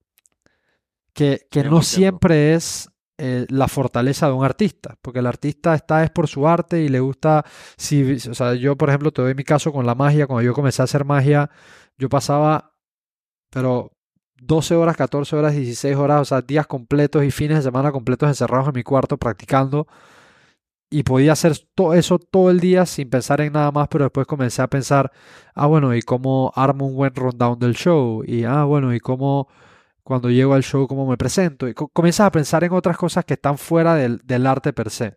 Que, que no 100%. siempre es eh, la fortaleza de un artista, porque el artista está es por su arte y le gusta, si, o sea, yo por ejemplo te doy mi caso con la magia, cuando yo comencé a hacer magia, yo pasaba, pero 12 horas, 14 horas, 16 horas, o sea, días completos y fines de semana completos encerrados en mi cuarto practicando y podía hacer todo eso todo el día sin pensar en nada más, pero después comencé a pensar, ah, bueno, ¿y cómo armo un buen rundown del show? Y, ah, bueno, ¿y cómo cuando llego al show, cómo me presento? Y co- comienzas a pensar en otras cosas que están fuera del, arte per se.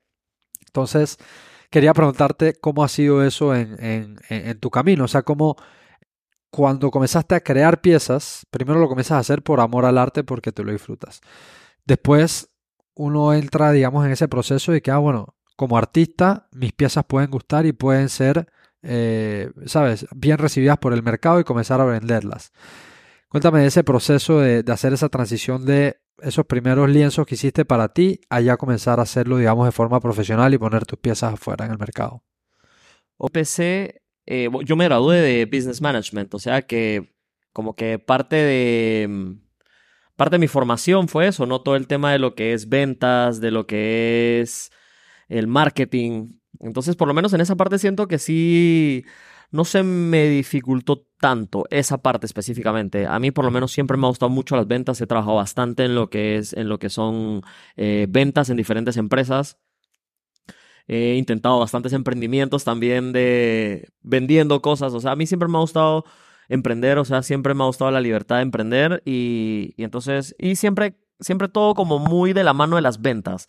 Entonces, quería preguntarte cómo ha sido eso en- en tu camino, o sea, cómo cuando comenzaste a crear piezas, primero lo comienzas a hacer por amor al arte porque te lo disfrutas. Después uno entra, digamos, en ese proceso de que, ah, bueno, como artista, mis piezas pueden gustar y pueden ser, eh, ¿sabes?, bien recibidas por el mercado y comenzar a venderlas. Cuéntame de ese proceso de, hacer esa transición de esos primeros lienzos que hiciste para ti a ya comenzar a hacerlo, digamos, de forma profesional y poner tus piezas afuera en el mercado. OPC, eh, yo me gradué de Business Management, o sea que como que parte de, mm, parte de mi formación fue eso, ¿no? Todo el tema de lo que es ventas, de lo que es el marketing. Entonces, por lo menos en esa parte siento que sí, no se me dificultó tanto esa parte específicamente. A mí por lo menos siempre me ha gustado mucho las ventas, he trabajado bastante en lo que es, en lo que son eh, ventas en diferentes empresas. He intentado bastantes emprendimientos también de vendiendo cosas. O sea, a mí siempre me ha gustado emprender, o sea, siempre me ha gustado la libertad de emprender y, y entonces, y siempre, siempre todo como muy de la mano de las ventas.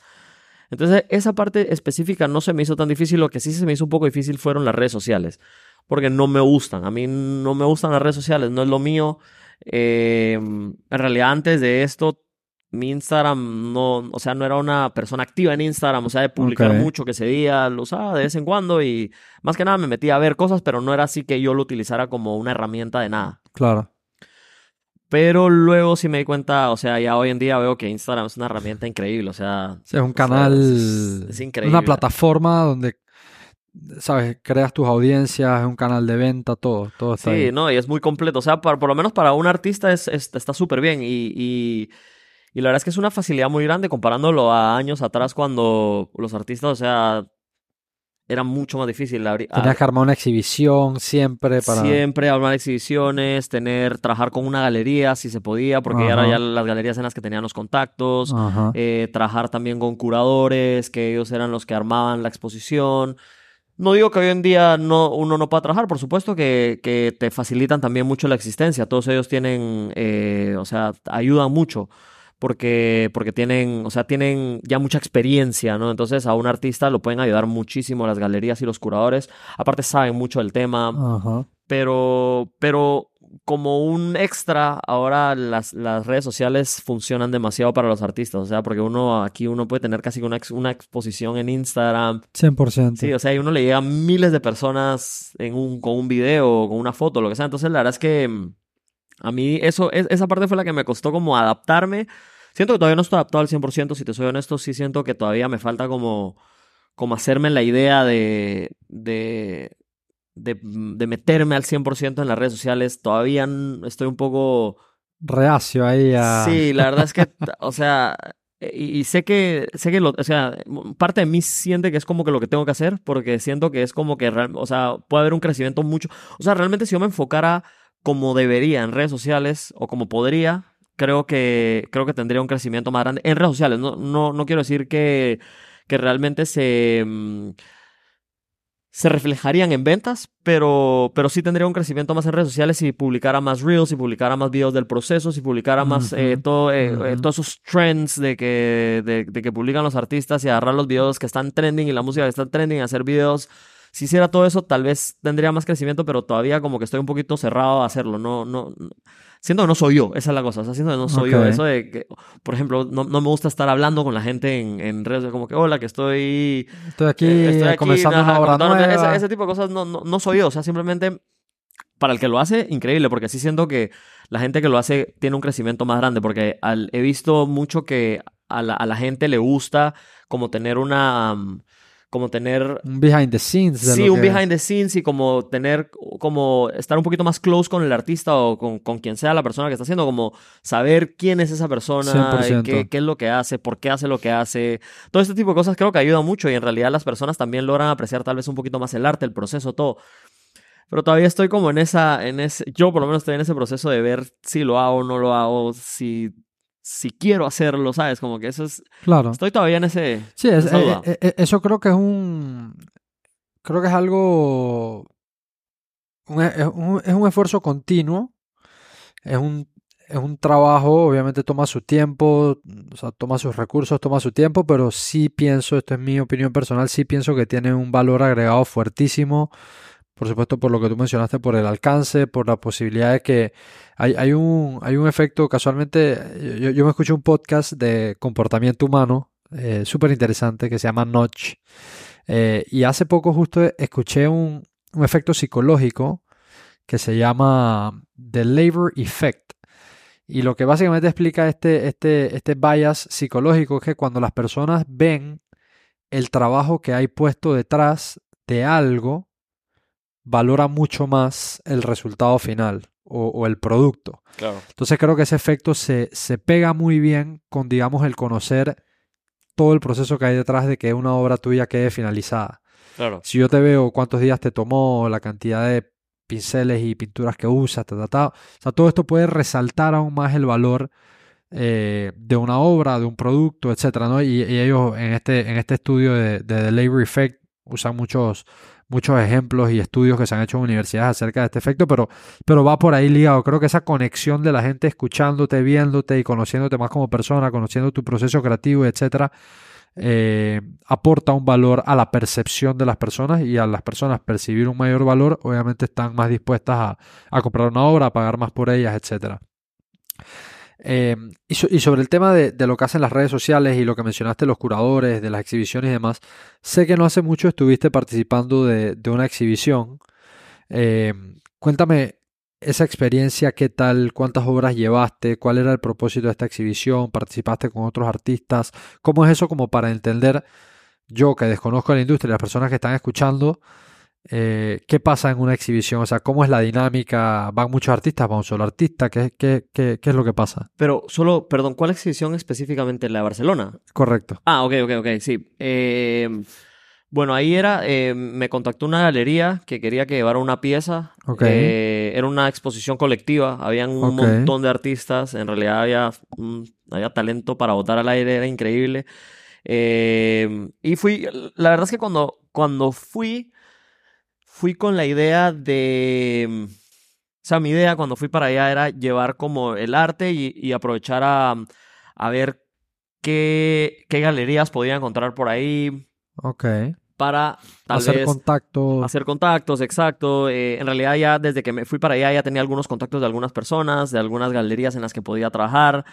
Entonces, esa parte específica no se me hizo tan difícil. Lo que sí se me hizo un poco difícil fueron las redes sociales, porque no me gustan. A mí no me gustan las redes sociales, no es lo mío. Eh, en realidad, antes de esto, mi Instagram no, o sea, no era una persona activa en Instagram, o sea, de publicar mucho que se día, lo usaba de vez en cuando y más que nada me metía a ver cosas, pero no era así que yo lo utilizara como una herramienta de nada. Claro. Pero luego sí me di cuenta, o sea, ya hoy en día veo que Instagram es una herramienta increíble, o sea, es un o sea, canal, es- es increíble. una plataforma donde, sabes, creas tus audiencias, es un canal de venta, todo, todo está Sí, ahí. no, y es muy completo. O sea, para- por lo menos para un artista es, es- está súper bien. Y, y, y la verdad es que es una facilidad muy grande comparándolo a años atrás cuando los artistas, o sea, era mucho más difícil. abrir- Tenías que armar una exhibición siempre para... Siempre armar exhibiciones, tener, trabajar con una galería si se podía, porque ya eran las galerías en las que tenían los contactos. Eh, trabajar también con curadores, que ellos eran los que armaban la exposición. No digo que hoy en día no, uno no pueda trabajar, por supuesto que, que te facilitan también mucho la existencia. Todos ellos tienen, eh, o sea, ayudan mucho porque, porque tienen, o sea, tienen ya mucha experiencia, ¿no? Entonces a un artista lo pueden ayudar muchísimo las galerías y los curadores. Aparte saben mucho del tema Ajá. pero, pero como un extra, ahora las, las redes sociales funcionan demasiado para los artistas, o sea, porque uno aquí uno puede tener casi una, ex- una exposición en Instagram, 100%. sí, o sea, y uno le llega a miles de personas en un, con un video, con una foto, lo que sea, entonces la verdad es que mm, a mí eso, es- esa parte fue la que me costó como adaptarme, siento que todavía no estoy adaptado al 100%, si te soy honesto, sí siento que todavía me falta como, como hacerme la idea de, de, de, de meterme al 100% en las redes sociales. Todavía estoy un poco... Reacio ahí a... Sí, la verdad es que, o sea, y, y sé que, sé que lo, o sea, parte de mí siente que es como que lo que tengo que hacer, porque siento que es como que, real- o sea, puede haber un crecimiento mucho, o sea, realmente si yo me enfocara como debería en redes sociales o como podría, creo que, creo que tendría un crecimiento más grande en redes sociales. No, no, no quiero decir que, que realmente se, mm, se reflejarían en ventas, pero, pero sí tendría un crecimiento más en redes sociales si publicara más reels, si publicara más videos del proceso, si publicara más eh, todo, eh, eh, todos esos trends de que, de, de que publican los artistas y agarrar los videos que están trending y la música que está trending, hacer videos. Si hiciera todo eso, tal vez tendría más crecimiento, pero todavía como que estoy un poquito cerrado a hacerlo. No, no, no- Siento que no soy yo, esa es la cosa. O sea, siento que no soy yo. Eso de que, por ejemplo, no, no me gusta estar hablando con la gente en, en redes, como que, hola, que estoy Estoy aquí, eh, estoy aquí, comenzando ajá, una nueva. Ese, ese tipo de cosas no, no, no soy yo. O sea, simplemente para el que lo hace, increíble, porque sí siento que la gente que lo hace tiene un crecimiento más grande, porque al- he visto mucho que a la, a la gente le gusta como tener una... um, como tener Un behind the scenes. de Sí, un que- behind the scenes y como tener, como estar un poquito más close con el artista o con, con quien sea la persona que está haciendo, como saber quién es esa persona, 100%. qué, qué es lo que hace, por qué hace lo que hace. Todo este tipo de cosas creo que ayuda mucho y en realidad las personas también logran apreciar tal vez un poquito más el arte, el proceso, todo. Pero todavía estoy como en esa, en ese, yo por lo menos estoy en ese proceso de ver si lo hago o no lo hago, si, si quiero hacerlo, ¿sabes? Como que eso es, Claro. estoy todavía en ese... Sí, es- eh, eh, eh, eso creo que es un. Creo que es algo. un- es, un, es un esfuerzo continuo. Es un, es un trabajo, obviamente toma su tiempo, o sea, toma sus recursos, toma su tiempo, pero sí pienso, esto es mi opinión personal, sí pienso que tiene un valor agregado fuertísimo. Por supuesto, por lo que tú mencionaste, por el alcance, por la posibilidad de que hay, hay un, hay un efecto, casualmente, yo, me escuché un podcast de comportamiento humano, eh, súper interesante, que se llama Notch. Eh, y hace poco justo escuché un, un efecto psicológico que se llama The Labor Effect. Y lo que básicamente explica este, este, este bias psicológico es que cuando las personas ven el trabajo que hay puesto detrás de algo, valora mucho más el resultado final o, o el producto. Claro. Entonces creo que ese efecto se, se pega muy bien con, digamos, el conocer todo el proceso que hay detrás de que una obra tuya quede finalizada. Claro. Si yo te veo cuántos días te tomó, la cantidad de pinceles y pinturas que usas, ta, ta, ta, o sea, todo esto puede resaltar aún más el valor eh, de una obra, de un producto, etcétera, ¿no? Y, y ellos en este, en este estudio de, de The Labor Effect usan muchos, muchos ejemplos y estudios que se han hecho en universidades acerca de este efecto, pero, pero va por ahí ligado. Creo que esa conexión de la gente escuchándote, viéndote y conociéndote más como persona, conociendo tu proceso creativo, etcétera, eh, aporta un valor a la percepción de las personas y a las personas percibir un mayor valor, obviamente están más dispuestas a, a comprar una obra, a pagar más por ellas, etcétera. Eh, y, so- y sobre el tema de, de lo que hacen las redes sociales y lo que mencionaste, los curadores, de las exhibiciones y demás, sé que no hace mucho estuviste participando de, de una exhibición. Eh, cuéntame esa experiencia, qué tal, cuántas obras llevaste, cuál era el propósito de esta exhibición, participaste con otros artistas, cómo es eso como para entender yo que desconozco la industria y las personas que están escuchando, eh, qué pasa en una exhibición, o sea, cómo es la dinámica, van muchos artistas, va un solo artista, qué, qué, qué, qué es lo que pasa. Pero solo, perdón, ¿cuál exhibición específicamente? ¿La de Barcelona? Correcto. Ah, ok, ok, ok, sí. Eh, bueno, ahí era, eh, me contactó una galería que quería que llevara una pieza. Ok. Eh, era una exposición colectiva, habían un montón de artistas, en realidad había, mm, había talento para botar al aire, era increíble. Y fui, la verdad es que cuando, cuando fui, fui con la idea de... O sea, mi idea cuando fui para allá era llevar como el arte y, y aprovechar a, a ver qué, qué galerías podía encontrar por ahí Ok. para tal Hacer vez contacto. hacer contactos, exacto. Eh, en realidad ya desde que me fui para allá ya tenía algunos contactos de algunas personas, de algunas galerías en las que podía trabajar.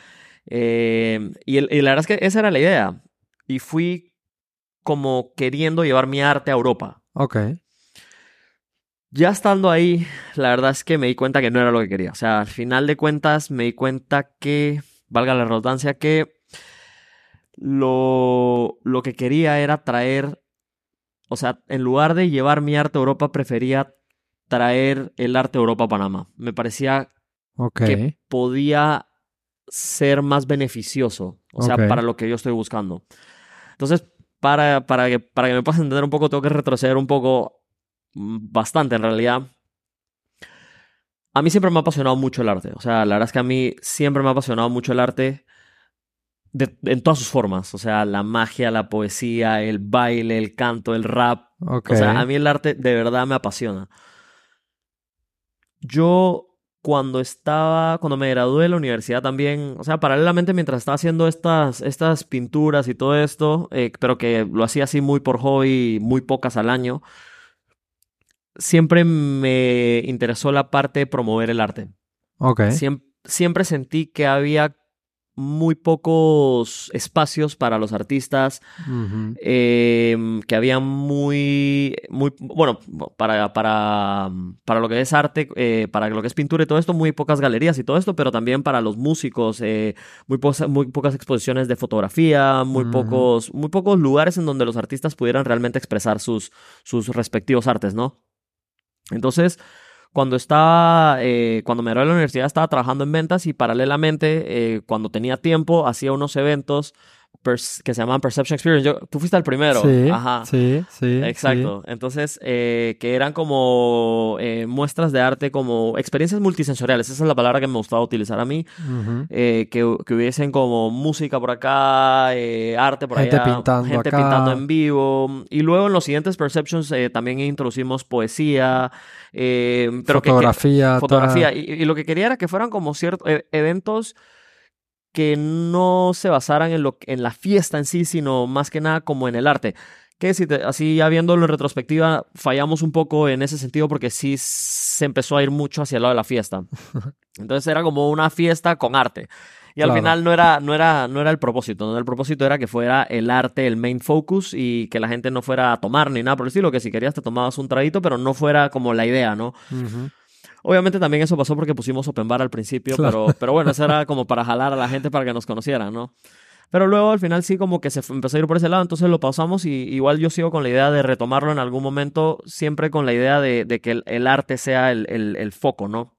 Eh, y, el- y la verdad es que esa era la idea. Y fui como queriendo llevar mi arte a Europa. Ok. Ya estando ahí, la verdad es que me di cuenta que no era lo que quería. O sea, al final de cuentas me di cuenta que, valga la redundancia, que lo, lo que quería era traer, o sea, en lugar de llevar mi arte a Europa, prefería traer el arte a Europa a Panamá. Me parecía que podía ser más beneficioso, o sea, para lo que yo estoy buscando. Entonces, para, para, que, para que me puedas entender un poco, tengo que retroceder un poco, bastante en realidad. a mí siempre me ha apasionado mucho el arte. O sea, la verdad es que a mí siempre me ha apasionado mucho el arte de- en todas sus formas. O sea, la magia, la poesía, el baile, el canto, el rap. O sea, a mí el arte de verdad me apasiona. Yo cuando estaba, cuando me gradué de la universidad también, o sea, paralelamente mientras estaba haciendo estas, estas pinturas y todo esto, eh, pero que lo hacía así muy por hobby, muy pocas al año, siempre me interesó la parte de promover el arte. Ok. Siem- siempre sentí que había muy pocos espacios para los artistas, eh, que había muy, muy, bueno, para, para, para lo que es arte, eh, para lo que es pintura y todo esto, muy pocas galerías y todo esto, pero también para los músicos, eh, muy, pocas, muy pocas exposiciones de fotografía, muy, Ujú. pocos, muy pocos lugares en donde los artistas pudieran realmente expresar sus, sus respectivos artes, ¿no? Entonces, cuando estaba, eh, cuando me gradué la universidad, estaba trabajando en ventas y paralelamente, eh, cuando tenía tiempo, hacía unos eventos que se llamaban Perception Experience. Yo, tú fuiste el primero. Sí, Ajá. sí, sí. Exacto. Entonces, eh, que eran como eh, muestras de arte, como experiencias multisensoriales. Esa es la palabra que me gustaba utilizar a mí. Eh, que, que hubiesen como música por acá, eh, arte por Gente allá, pintando gente acá. pintando en vivo. Y luego en los siguientes Perceptions eh, también introducimos poesía, pero que- que, fotografía. fotografía. Y, y lo que quería era que fueran como ciertos eventos que no se basaran en, lo, en la fiesta en sí, sino más que nada como en el arte. Que si te- así ya viéndolo en retrospectiva, fallamos un poco en ese sentido porque sí se empezó a ir mucho hacia el lado de la fiesta. Entonces era como una fiesta con arte. Y al Claro. final no era, no, era, no era el propósito, ¿no? El propósito era que fuera el arte el main focus y que la gente no fuera a tomar ni nada por el estilo, que si querías te tomabas un traguito, pero no fuera como la idea, ¿no? Ujú. Obviamente también eso pasó porque pusimos open bar al principio, Claro. pero, pero bueno, eso era como para jalar a la gente para que nos conocieran, ¿no? Pero luego al final sí como que se empezó a ir por ese lado, entonces lo pausamos y igual yo sigo con la idea de retomarlo en algún momento, siempre con la idea de, de que el, el arte sea el, el- el foco, ¿no?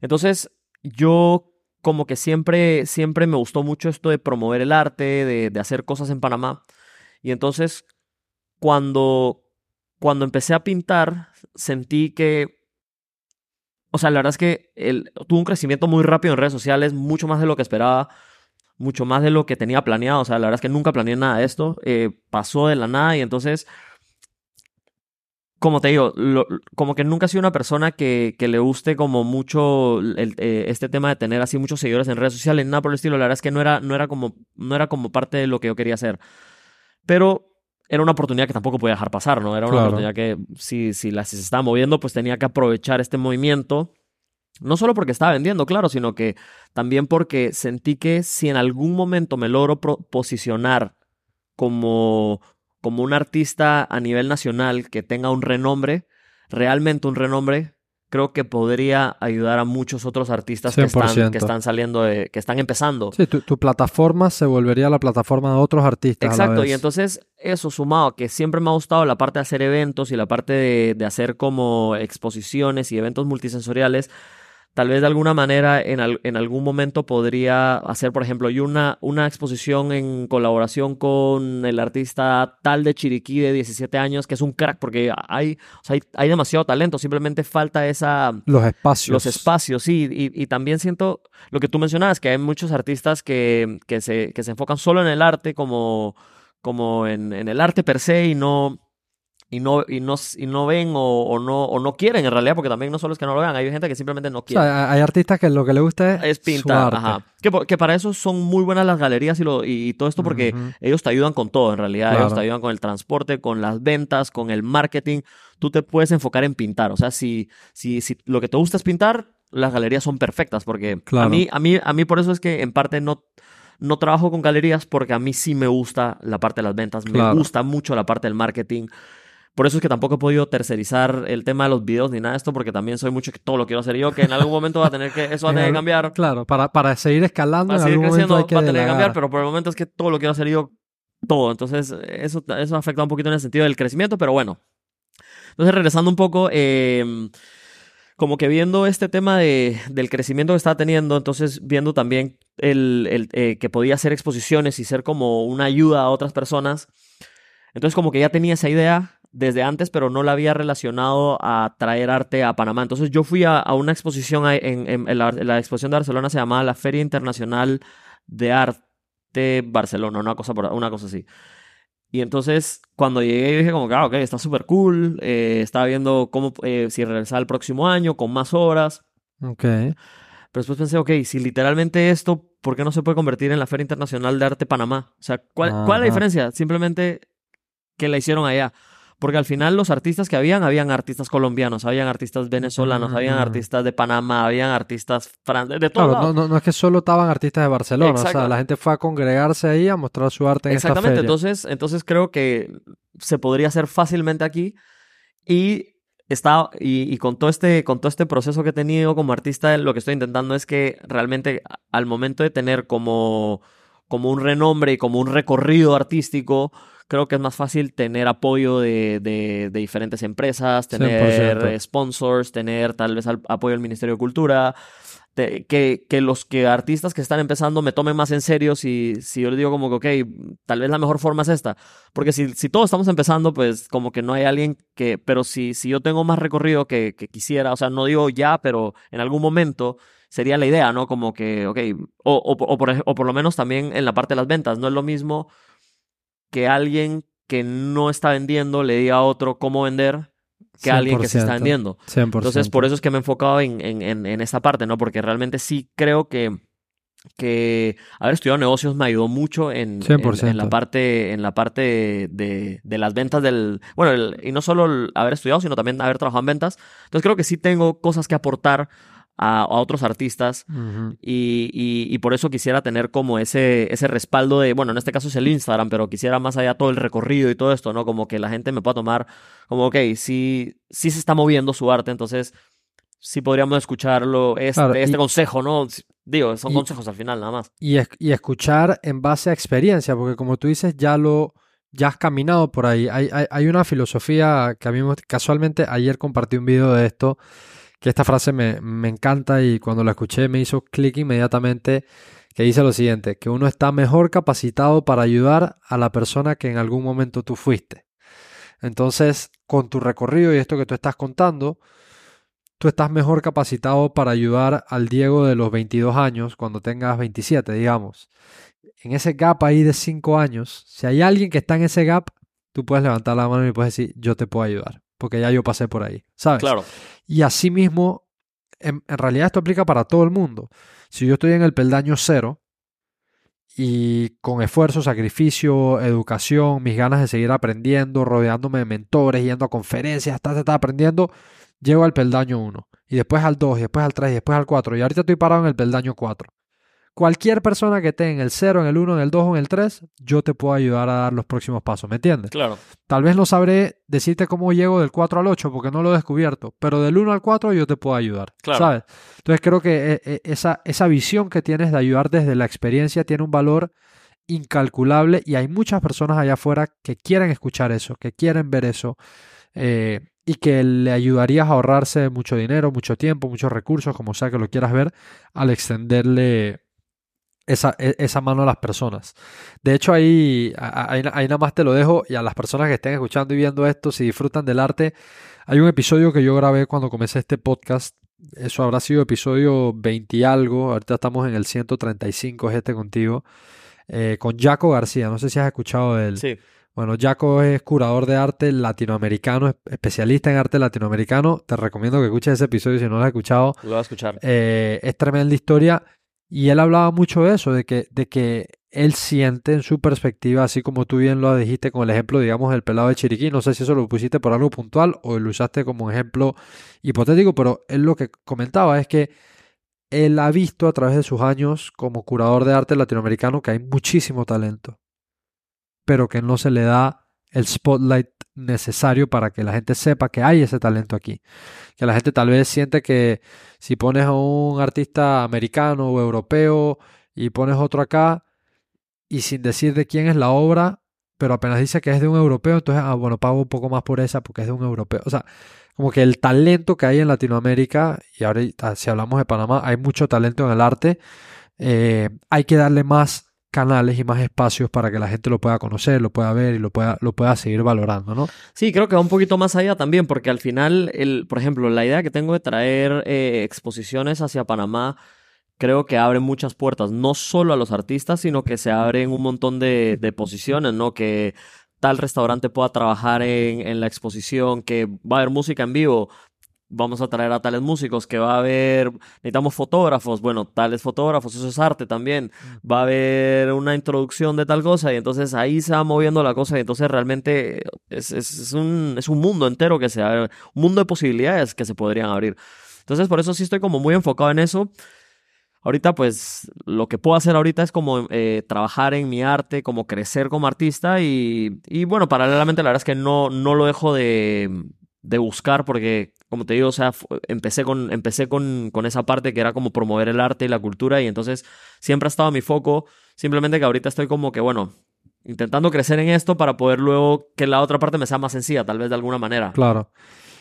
Entonces yo como que siempre, siempre me gustó mucho esto de promover el arte, de, de hacer cosas en Panamá. Y entonces cuando, cuando empecé a pintar, sentí que o sea, la verdad es que el, tuvo un crecimiento muy rápido en redes sociales, mucho más de lo que esperaba, mucho más de lo que tenía planeado. O sea, la verdad es que nunca planeé nada de esto. eh, pasó de la nada y entonces, como te digo, como que nunca he sido una persona que, le guste como mucho eh, este tema de tener así muchos seguidores en redes sociales, nada por el estilo. La verdad es que no era, no era, como, no era como parte de lo que yo quería hacer. Pero era una oportunidad que tampoco podía dejar pasar, ¿no? Era una Claro. oportunidad que si, si, la, si se estaba moviendo, pues tenía que aprovechar este movimiento. No solo porque estaba vendiendo, claro, sino que también porque sentí que si en algún momento me logro posicionar como, como un artista a nivel nacional que tenga un renombre, realmente un renombre, creo que podría ayudar a muchos otros artistas que están, 100%. que están saliendo, de- que están empezando. Sí, tu, tu plataforma se volvería la plataforma de otros artistas. Exacto, y entonces eso sumado a que siempre me ha gustado la parte de hacer eventos y la parte de, de hacer como exposiciones y eventos multisensoriales, tal vez de alguna manera en, al- en algún momento podría hacer, por ejemplo, yo una, una exposición en colaboración con el artista tal de Chiriquí de 17 años, que es un crack, porque hay, o sea, hay, hay demasiado talento, simplemente falta esa, Los espacios. los espacios, sí, y, y también siento lo que tú mencionabas, que hay muchos artistas que, que, se, que se enfocan solo en el arte como, como en, en el arte per se y no, y no, y no, y no ven o, o no, o no quieren en realidad, porque también no solo es que no lo vean, hay gente que simplemente no O quiere. sea, hay artistas que lo que les gusta es, es su pintar, arte. ajá. Que, que para eso son muy buenas las galerías y, lo, y, y todo esto porque Ujú. ellos te ayudan con todo, en realidad. Ellos Claro. te ayudan con el transporte, con las ventas, con el marketing. Tú te puedes enfocar en pintar. O sea, si, si, si lo que te gusta es pintar, las galerías son perfectas porque Claro. a, mí, a, mí, a mí por eso es que en parte no, no trabajo con galerías porque a mí sí me gusta la parte de las ventas, Claro. me gusta mucho la parte del marketing. Por eso es que tampoco he podido tercerizar el tema de los videos ni nada de esto, porque también soy mucho que todo lo quiero hacer yo, que en algún momento va a tener que, eso va a En tener que cambiar. Claro, para, para seguir escalando Para en seguir algún creciendo hay que va a tener que cambiar, pero por el momento es que todo lo quiero hacer yo, todo. Entonces, eso, eso afecta un poquito en el sentido del crecimiento, pero bueno. Entonces, regresando un poco, eh, como que viendo este tema de, del crecimiento que estaba teniendo, entonces viendo también el, el, eh, que podía hacer exposiciones y ser como una ayuda a otras personas. Entonces, como que ya tenía esa idea desde antes, pero no la había relacionado a traer arte a Panamá. Entonces yo fui a, a una exposición ahí en, en- en la, la exposición de Barcelona, se llamaba la Feria Internacional de Arte Barcelona, una cosa, por- una cosa así. Y entonces cuando llegué dije como que, ah, ok, está súper cool, eh, estaba viendo cómo, eh, si regresaba el próximo año con más horas. Ok. Pero después pensé, ok, si literalmente esto, ¿por qué no se puede convertir en la Feria Internacional de Arte Panamá? O sea, ¿cuál, ¿cuál es la diferencia? Simplemente que la hicieron allá. Porque al final los artistas que habían, habían artistas colombianos, habían artistas venezolanos, habían Mm. artistas de Panamá, habían artistas franceses, de todos Claro, no, no, no es que solo estaban artistas de Barcelona, o sea, la gente fue a congregarse ahí a mostrar su arte en esta Exactamente, feria. entonces, entonces creo que se podría hacer fácilmente aquí y está y, y con todo este con todo este proceso que he tenido como artista lo que estoy intentando es que realmente al momento de tener como como un renombre y como un recorrido artístico creo que es más fácil tener apoyo de, de- de diferentes empresas, tener 100%. eh, sponsors, tener tal vez al- apoyo del Ministerio de Cultura, te- que, que los que artistas que están empezando me tomen más en serio si, si yo les digo como que, ok, tal vez la mejor forma es esta. Porque si, si todos estamos empezando, pues como que no hay alguien que, pero si, si yo tengo más recorrido que, que quisiera, o sea, no digo ya, pero en algún momento sería la idea, ¿no? Como que, ok, o, o, o por, o por lo menos también en la parte de las ventas, no es lo mismo que alguien que no está vendiendo le diga a otro cómo vender que alguien que se está 100%. vendiendo. 100%. Entonces, por eso es que me he enfocado en, en, en, en esta parte, ¿no? Porque realmente sí creo que, que haber estudiado negocios me ayudó mucho en, en, 100%. en la parte, en la parte de, de las ventas del... Bueno, el- y no solo el haber estudiado, sino también haber trabajado en ventas. Entonces, creo que sí tengo cosas que aportar a, a otros artistas Ujú. y, y, y por eso quisiera tener como ese, ese respaldo de, bueno, en este caso es el Instagram, pero quisiera más allá todo el recorrido y todo esto, ¿no? Como que la gente me pueda tomar como, ok, sí, sí se está moviendo su arte, entonces sí podríamos escucharlo, este, Claro, y- este consejo, ¿no? Digo, son consejos al final, nada más. y, y escuchar en base a experiencia, porque como tú dices, ya lo ya has caminado por ahí. Hay, hay, hay una filosofía que a mí me- casualmente ayer compartí un video de esto, que esta frase me, me encanta y cuando la escuché me hizo clic inmediatamente, que dice lo siguiente, que uno está mejor capacitado para ayudar a la persona que en algún momento tú fuiste. Entonces, con tu recorrido y esto que tú estás contando, tú estás mejor capacitado para ayudar al Diego de los 22 años cuando tengas 27, digamos. En ese gap ahí de 5 años, si hay alguien que está en ese gap, tú puedes levantar la mano y puedes decir, yo te puedo ayudar, porque ya yo pasé por ahí, ¿sabes? Claro, Y asimismo, en, en realidad esto aplica para todo el mundo. Si yo estoy en el peldaño cero y con esfuerzo, sacrificio, educación, mis ganas de seguir aprendiendo, rodeándome de mentores, yendo a conferencias, está, está aprendiendo, llego al peldaño 1 y después al 2 y después al 3 y después al 4 y ahorita estoy parado en el peldaño 4. Cualquier persona que esté en el 0, en el 1, en el 2 o en el 3, yo te puedo ayudar a dar los próximos pasos, ¿me entiendes? claro. Tal vez no sabré decirte cómo llego del 4 al 8 porque no lo he descubierto, pero del 1 al 4 yo te puedo ayudar, Claro. ¿sabes? Entonces creo que eh, eh, esa, esa visión que tienes de ayudar desde la experiencia tiene un valor incalculable y hay muchas personas allá afuera que quieren escuchar eso, que quieren ver eso eh, y que le ayudarías a ahorrarse mucho dinero, mucho tiempo, muchos recursos, como sea que lo quieras ver, al extenderle esa, e- esa mano a las personas. De hecho, ahí, ahí, ahí nada más te lo dejo y a las personas que estén escuchando y viendo esto, si disfrutan del arte, hay un episodio que yo grabé cuando comencé este podcast. Eso habrá sido episodio 20 y algo. Ahorita estamos en el 135, es este contigo. eh, con Jaco García. No sé si has escuchado de él. Sí, Bueno, Jaco es curador de arte latinoamericano, es- especialista en arte latinoamericano. Te recomiendo que escuches ese episodio si no lo has escuchado. lo voy a escuchar. Eh, es tremenda historia. Y él hablaba mucho de eso, de que, de que él siente en su perspectiva, así como tú bien lo dijiste con el ejemplo, digamos, del pelado de Chiriquí. No sé si eso lo pusiste por algo puntual o lo usaste como ejemplo hipotético, pero él lo que comentaba es que él ha visto a través de sus años como curador de arte latinoamericano que hay muchísimo talento, pero que no se le da el spotlight necesario para que la gente sepa que hay ese talento aquí. Que la gente tal vez siente que si pones a un artista americano o europeo y pones otro acá y sin decir de quién es la obra, pero apenas dice que es de un europeo, entonces, ah, bueno, pago un poco más por esa porque es de un europeo. O sea, como que el talento que hay en Latinoamérica, y ahora si hablamos de Panamá, hay mucho talento en el arte, eh, hay que darle más canales y más espacios para que la gente lo pueda conocer, lo pueda ver y lo pueda, lo pueda seguir valorando, ¿no? Sí, creo que va un poquito más allá también, porque al final, el, por ejemplo, la idea que tengo de traer eh, exposiciones hacia Panamá, creo que abre muchas puertas, no solo a los artistas, sino que se abren un montón de, de posiciones, ¿no? Que tal restaurante pueda trabajar en, en la exposición, que va a haber música en vivo, vamos a traer a tales músicos, que va a haber, necesitamos fotógrafos, bueno, tales fotógrafos, eso es arte también, va a haber una introducción de tal cosa y entonces ahí se va moviendo la cosa y entonces realmente es, es, es un, es un mundo entero que se abre, un mundo de posibilidades que se podrían abrir. Entonces por eso sí estoy como muy enfocado en eso. Ahorita, pues, lo que puedo hacer ahorita es como eh, trabajar en mi arte, como crecer como artista y, y, bueno, paralelamente la verdad es que no, no lo dejo de, de buscar porque, como te digo, o sea, empecé, con, empecé con, con esa parte que era como promover el arte y la cultura y entonces siempre ha estado mi foco, simplemente que ahorita estoy como que, bueno, intentando crecer en esto para poder luego que la otra parte me sea más sencilla, tal vez de alguna manera. Claro.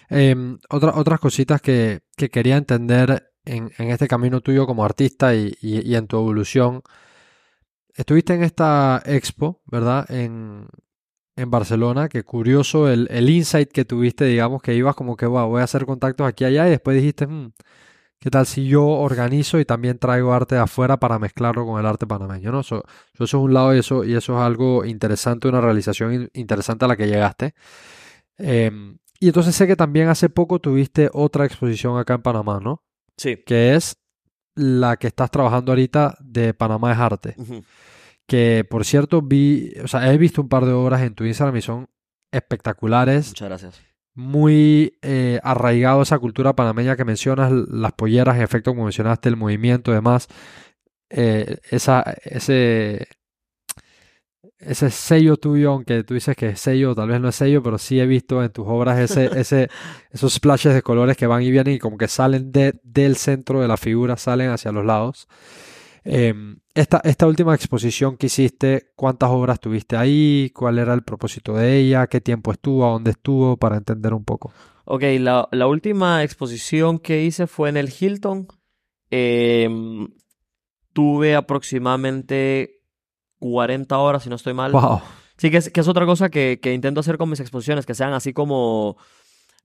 Eh, otra, otras cositas que, que quería entender en, en, este camino tuyo como artista y, y, y, en tu evolución. Estuviste en esta expo, ¿verdad? En, en Barcelona, que curioso el, el, insight que tuviste, digamos, que ibas como que, wow, voy a hacer contactos aquí y allá y después dijiste, mmm, ¿qué tal si yo organizo y también traigo arte de afuera para mezclarlo con el arte panameño? ¿no? Eso, eso es un lado de eso y eso es algo interesante, una realización interesante a la que llegaste. Eh, y entonces sé que también hace poco tuviste otra exposición acá en Panamá, ¿no? Sí. Que es la que estás trabajando ahorita de Panamá es Arte. Uh -huh. Que por cierto, vi, o sea, he visto un par de obras en tu Instagram y son espectaculares. Muchas gracias. Muy eh, arraigado esa cultura panameña que mencionas, las polleras, en efecto, como mencionaste, el movimiento, demás. Eh, esa, ese, ese sello tuyo, aunque tú dices que es sello, tal vez no es sello, pero sí he visto en tus obras ese, ese, esos splashes de colores que van y vienen y como que salen de, del centro de la figura, salen hacia los lados. Eh, esta, esta última exposición que hiciste, ¿cuántas obras tuviste ahí? ¿Cuál era el propósito de ella? ¿Qué tiempo estuvo? ¿A dónde estuvo? Para entender un poco. Ok, la, la última exposición que hice fue en el Hilton. Eh, tuve aproximadamente 40 horas, si no estoy mal. Wow. Sí, que es, que es otra cosa que, que, intento hacer con mis exposiciones, que sean así como,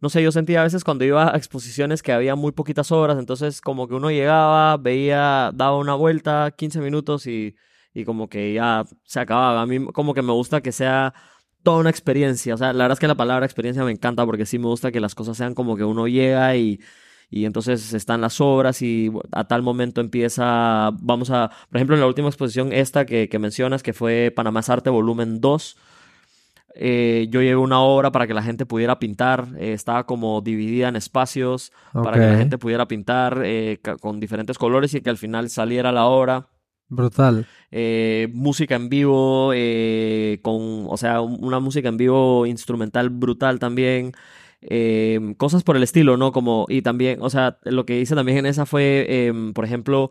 no sé, yo sentía a veces cuando iba a exposiciones que había muy poquitas horas, entonces como que uno llegaba, veía, daba una vuelta, 15 minutos y, y como que ya se acababa. A mí como que me gusta que sea toda una experiencia, o sea, la verdad es que la palabra experiencia me encanta porque sí me gusta que las cosas sean como que uno llega y y entonces están las obras y a tal momento empieza, vamos a, por ejemplo, en la última exposición esta que, que mencionas, que fue Panamá Arte Volumen 2, eh, yo llevé una obra para que la gente pudiera pintar, eh, estaba como dividida en espacios okay. para que la gente pudiera pintar eh, con diferentes colores y que al final saliera la obra. Brutal. Eh, música en vivo, con, o sea, una música en vivo instrumental brutal también. Eh, cosas por el estilo, ¿no? Como, y también, o sea, lo que hice también en esa fue, eh, por ejemplo,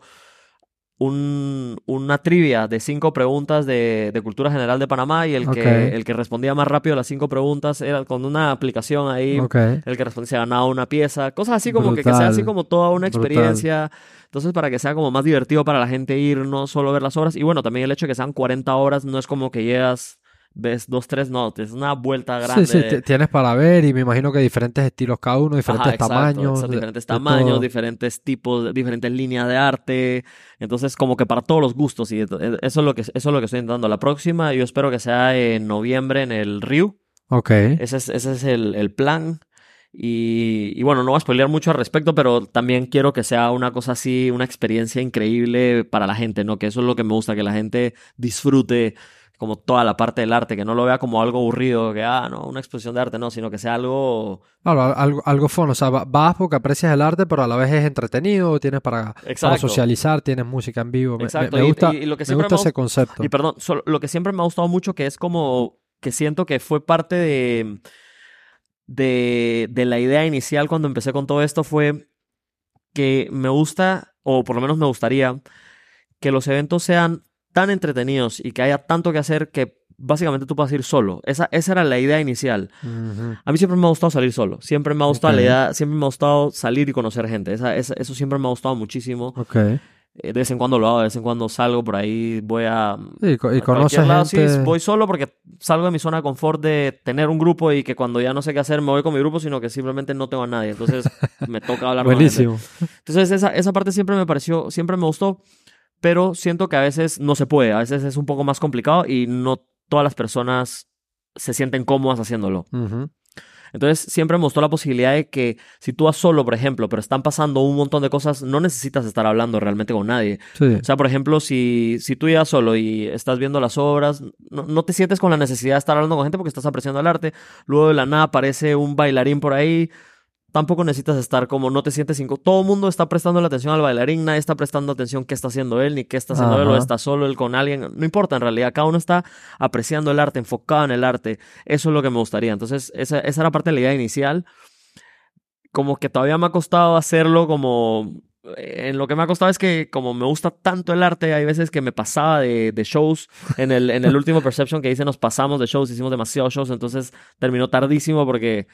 un, una trivia de cinco preguntas de, de, cultura general de Panamá y el, okay. que, el que respondía más rápido las cinco preguntas era con una aplicación ahí, okay. el que respondía se ganaba una pieza, cosas así como que, que, sea así como toda una experiencia. Brutal. Entonces, para que sea como más divertido para la gente ir, no solo ver las obras. Y bueno, también el hecho de que sean 40 horas no es como que llegas ves dos, tres, no, es una vuelta grande. Sí, sí, tienes para ver y me imagino que diferentes estilos cada uno, diferentes Ajá, exacto, tamaños. Exacto, diferentes tamaños, diferentes tipos, diferentes líneas de arte. Entonces, como que para todos los gustos. Y eso es lo que, eso es lo que estoy intentando. La próxima, yo espero que sea en noviembre en el Rio. Ok. Ese es, ese es el, el plan. Y, y, bueno, no voy a spoilear mucho al respecto, pero también quiero que sea una cosa así, una experiencia increíble para la gente, ¿no? Que eso es lo que me gusta, que la gente disfrute como toda la parte del arte, que no lo vea como algo aburrido, que, ah, no, una exposición de arte, no, sino que sea algo... Claro, algo, algo fun, o sea, vas porque aprecias el arte, pero a la vez es entretenido, tienes para, para socializar, tienes música en vivo. Exacto. Me, me gusta, y, y, lo que me gusta me ese concepto. Y perdón, solo, lo que siempre me ha gustado mucho, que es como, que siento que fue parte de, de, de la idea inicial cuando empecé con todo esto, fue que me gusta, o por lo menos me gustaría, que los eventos sean tan entretenidos y que haya tanto que hacer que básicamente tú puedas ir solo. Esa, esa era la idea inicial. Uh -huh. A mí siempre me ha gustado salir solo. Siempre me ha gustado okay. la idea, siempre me ha gustado salir y conocer gente. Esa, esa, eso siempre me ha gustado muchísimo. Okay. Eh, De vez en cuando lo hago, de vez en cuando salgo por ahí, voy a... Sí, co- y a conoces lado, sí, gente. voy solo porque salgo de mi zona de confort de tener un grupo y que cuando ya no sé qué hacer me voy con mi grupo, sino que simplemente no tengo a nadie. Entonces me toca hablar con la gente. Buenísimo. Entonces esa, esa parte siempre me pareció, siempre me gustó, pero siento que a veces no se puede, a veces es un poco más complicado y no todas las personas se sienten cómodas haciéndolo. Entonces siempre me gustó la posibilidad de que si tú vas solo, por ejemplo, pero están pasando un montón de cosas, no necesitas estar hablando realmente con nadie. Sí. O sea, por ejemplo, si, si tú llegas solo y estás viendo las obras, no, no te sientes con la necesidad de estar hablando con gente porque estás apreciando el arte. Luego de la nada aparece un bailarín por ahí. Tampoco necesitas estar como no te sientes incómodo. Todo el mundo está prestando la atención al bailarín, nadie está prestando atención qué está haciendo él, ni qué está haciendo él, o está solo él con alguien. No importa, en realidad, cada uno está apreciando el arte, enfocado en el arte. Eso es lo que me gustaría. Entonces, esa, esa era parte de la idea inicial. Como que todavía me ha costado hacerlo como en lo que me ha costado es que como me gusta tanto el arte, hay veces que me pasaba de, de shows. En el, en el último Perception que hice nos pasamos de shows, hicimos demasiados shows, entonces terminó tardísimo porque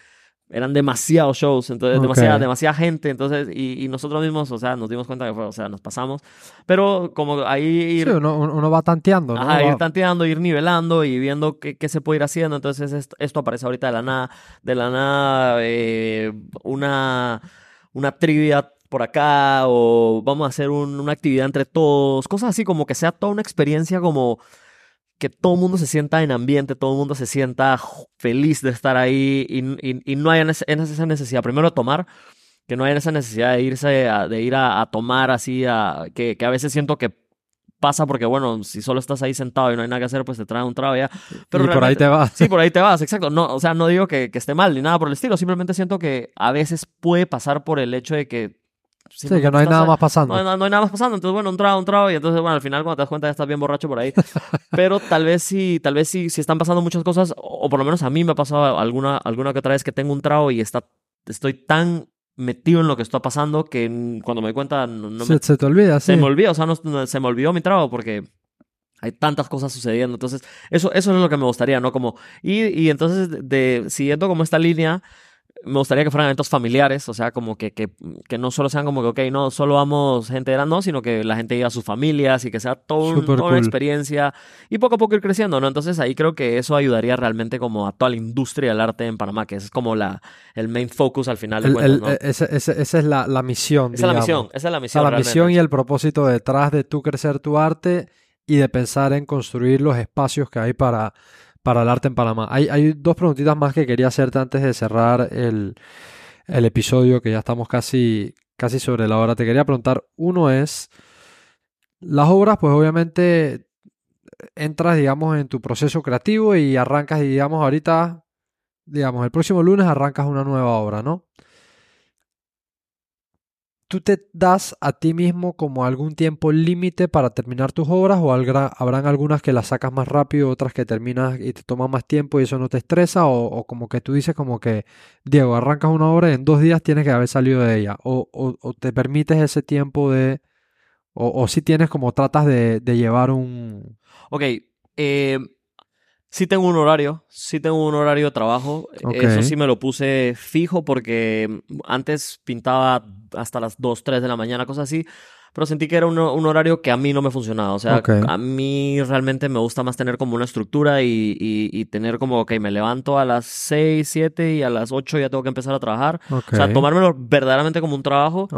eran demasiados shows, entonces Ok. demasiada, demasiada gente, entonces, y, y nosotros mismos, o sea, nos dimos cuenta que fue, o sea, nos pasamos. Pero como ahí ir, Sí, uno, uno va tanteando, ¿no? Ajá, ir tanteando, ir nivelando y viendo qué, qué se puede ir haciendo. Entonces esto, esto aparece ahorita de la nada, de la nada, eh, una, una trivia por acá o vamos a hacer un- una actividad entre todos, cosas así como que sea toda una experiencia como que todo el mundo se sienta en ambiente, todo el mundo se sienta feliz de estar ahí y, y- y no haya esa necesidad primero de tomar, que no haya esa necesidad de irse a, de ir a, a tomar así, a, que, que a veces siento que pasa porque bueno, si solo estás ahí sentado y no hay nada que hacer, pues te traen un trago ya. Pero y por ahí te vas. Sí, por ahí te vas, exacto. No, o sea, no digo que, que esté mal ni nada por el estilo, simplemente siento que a veces puede pasar por el hecho de que... Sí, que no hay nada más pasando. no, no- hay nada más pasando. Entonces, bueno, un trago, un trago. Y entonces, bueno, al final cuando te das cuenta ya estás bien borracho por ahí. Pero tal vez sí, tal vez sí, sí están pasando muchas cosas. O, o por lo menos a mí me ha pasado alguna, alguna que otra vez que tengo un trago y está, estoy tan metido en lo que está pasando que cuando me doy cuenta no, no me, se, se te olvida, sí. se me olvida. O sea, no- se me olvidó mi trago porque hay tantas cosas sucediendo. Entonces, eso, eso es lo que me gustaría, ¿no? Como, y, y entonces, de- siguiendo como esta línea, me gustaría que fueran eventos familiares, o sea, como que, que, que no solo sean como que, ok, no solo vamos gente grande, no, sino que la gente lleve a sus familias y que sea todo un- toda una experiencia y poco a poco ir creciendo, ¿no? Entonces ahí creo que eso ayudaría realmente como a toda la industria del arte en Panamá, que es como la, el main focus al final de El- cuentas, ¿no? ese- ese- esa es la, la misión. esa es la misión, esa es la misión. la realmente. misión y el propósito detrás de tú crecer tu arte y de pensar en construir los espacios que hay para, para el arte en Panamá. Hay, hay dos preguntitas más que quería hacerte antes de cerrar el, episodio, que ya estamos casi, casi sobre la hora. Te quería preguntar, uno es, las obras, pues obviamente entras, digamos, en tu proceso creativo y arrancas, digamos, ahorita, digamos, el próximo lunes arrancas una nueva obra, ¿no? ¿Tú te das a ti mismo como algún tiempo límite para terminar tus obras o habrán algunas que las sacas más rápido, otras que terminas y te toma más tiempo y eso no te estresa? O, o como que tú dices como que, Diego, arrancas una obra y en dos días tienes que haber salido de ella. O, o- o te permites ese tiempo de... O, o si tienes como tratas de, de llevar un... Ok, eh, sí tengo un horario, sí tengo un horario de trabajo. Ok. Eso sí me lo puse fijo porque antes pintaba hasta las 2, 3 de la mañana, cosas así. Pero sentí que era un, un horario que a mí no me funcionaba. O sea, Ok. a mí realmente me gusta más tener como una estructura y, y- y tener como, ok, me levanto a las 6, 7 y a las 8 ya tengo que empezar a trabajar. Ok. O sea, tomármelo verdaderamente como un trabajo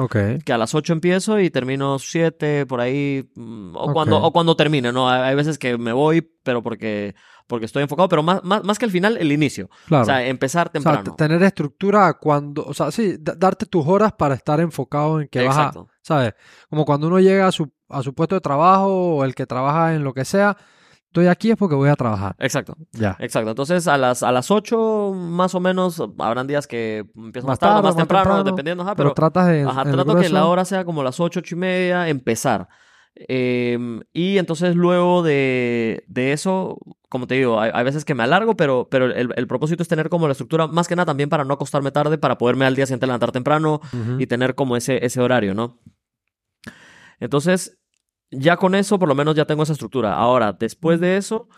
que a las 8 empiezo y termino 7 por ahí mm, o cuando o cuando termine, ¿no? Hay veces que me voy, pero porque porque estoy enfocado, pero más, más, más que el final, el inicio. Claro. O sea, empezar O sea, temprano. tener estructura cuando, o sea, sí, da- darte tus horas para estar enfocado en que vas a, Exacto. ¿sabes? Como cuando uno llega a su, a su puesto de trabajo o el que trabaja en lo que sea, estoy aquí es porque voy a trabajar. Exacto, Ya. exacto. Entonces, a las, a las 8 más o menos, habrán días que empiezo más, tarde, más más temprano, temprano, dependiendo, ajá, Pero, pero, tratas de, ajá, trato que la hora sea como las 8, 8 y media, empezar. Em, y entonces luego de, de eso, como te digo, hay, hay veces que me alargo, pero, pero el, el propósito es tener como la estructura, más que nada también para no acostarme tarde, para poderme al día siguiente levantar temprano y tener como ese, ese horario, ¿no? Entonces, ya con eso, por lo menos ya tengo esa estructura. Ahora, después de eso,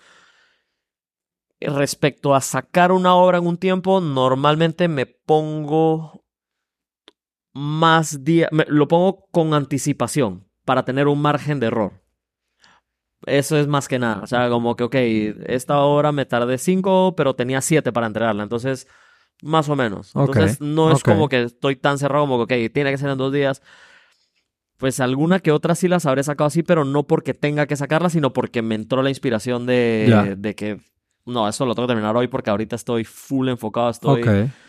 respecto a sacar una obra en un tiempo, normalmente me pongo más días, me- lo pongo con anticipación. Para tener un margen de error. Eso es más que nada. O sea, como que, ok, esta hora me tardé cinco, pero tenía siete para entregarla. Entonces, más o menos. Entonces, no es ok. como que estoy tan cerrado como que, ok, tiene que ser en dos días. Pues alguna que otra sí las habré sacado así, pero no porque tenga que sacarlas, sino porque me entró la inspiración de, Ya. de que, no, eso lo tengo que terminar hoy porque ahorita estoy full enfocado, estoy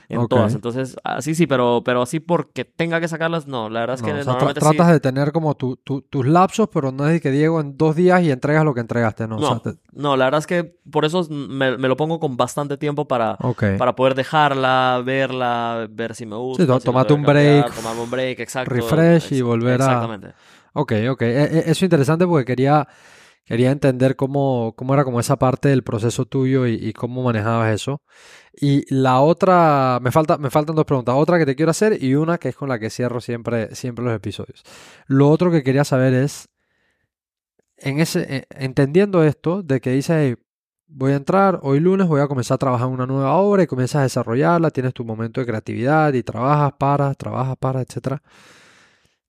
en todas. Entonces, así sí, pero, pero así porque tenga que sacarlas, no. La verdad es No, que o sea, tra- tratas sí. de tener como tu- tu- tus lapsos, pero no es de que Diego en dos días y entregas lo que entregaste, ¿no? O sea, No, te- no, la verdad es que por eso me, me lo pongo con bastante tiempo para, para poder dejarla, verla, ver si me gusta. Sí, si tomate un cambiar, break, Tomarme un break, exacto. refresh y volver a- Exactamente. Ok, ok. E- e- Eso es interesante porque quería, quería entender cómo, cómo era como esa parte del proceso tuyo y, cómo manejabas eso. Y la otra, me falta, me faltan dos preguntas. Otra que te quiero hacer y una que es con la que cierro siempre, siempre los episodios. Lo otro que quería saber es, en ese, eh, entendiendo esto, de que dices, "Hey, voy a entrar, hoy lunes voy a comenzar a trabajar una nueva obra y comienzas a desarrollarla, tienes tu momento de creatividad y trabajas, paras, trabajas, paras, etcétera.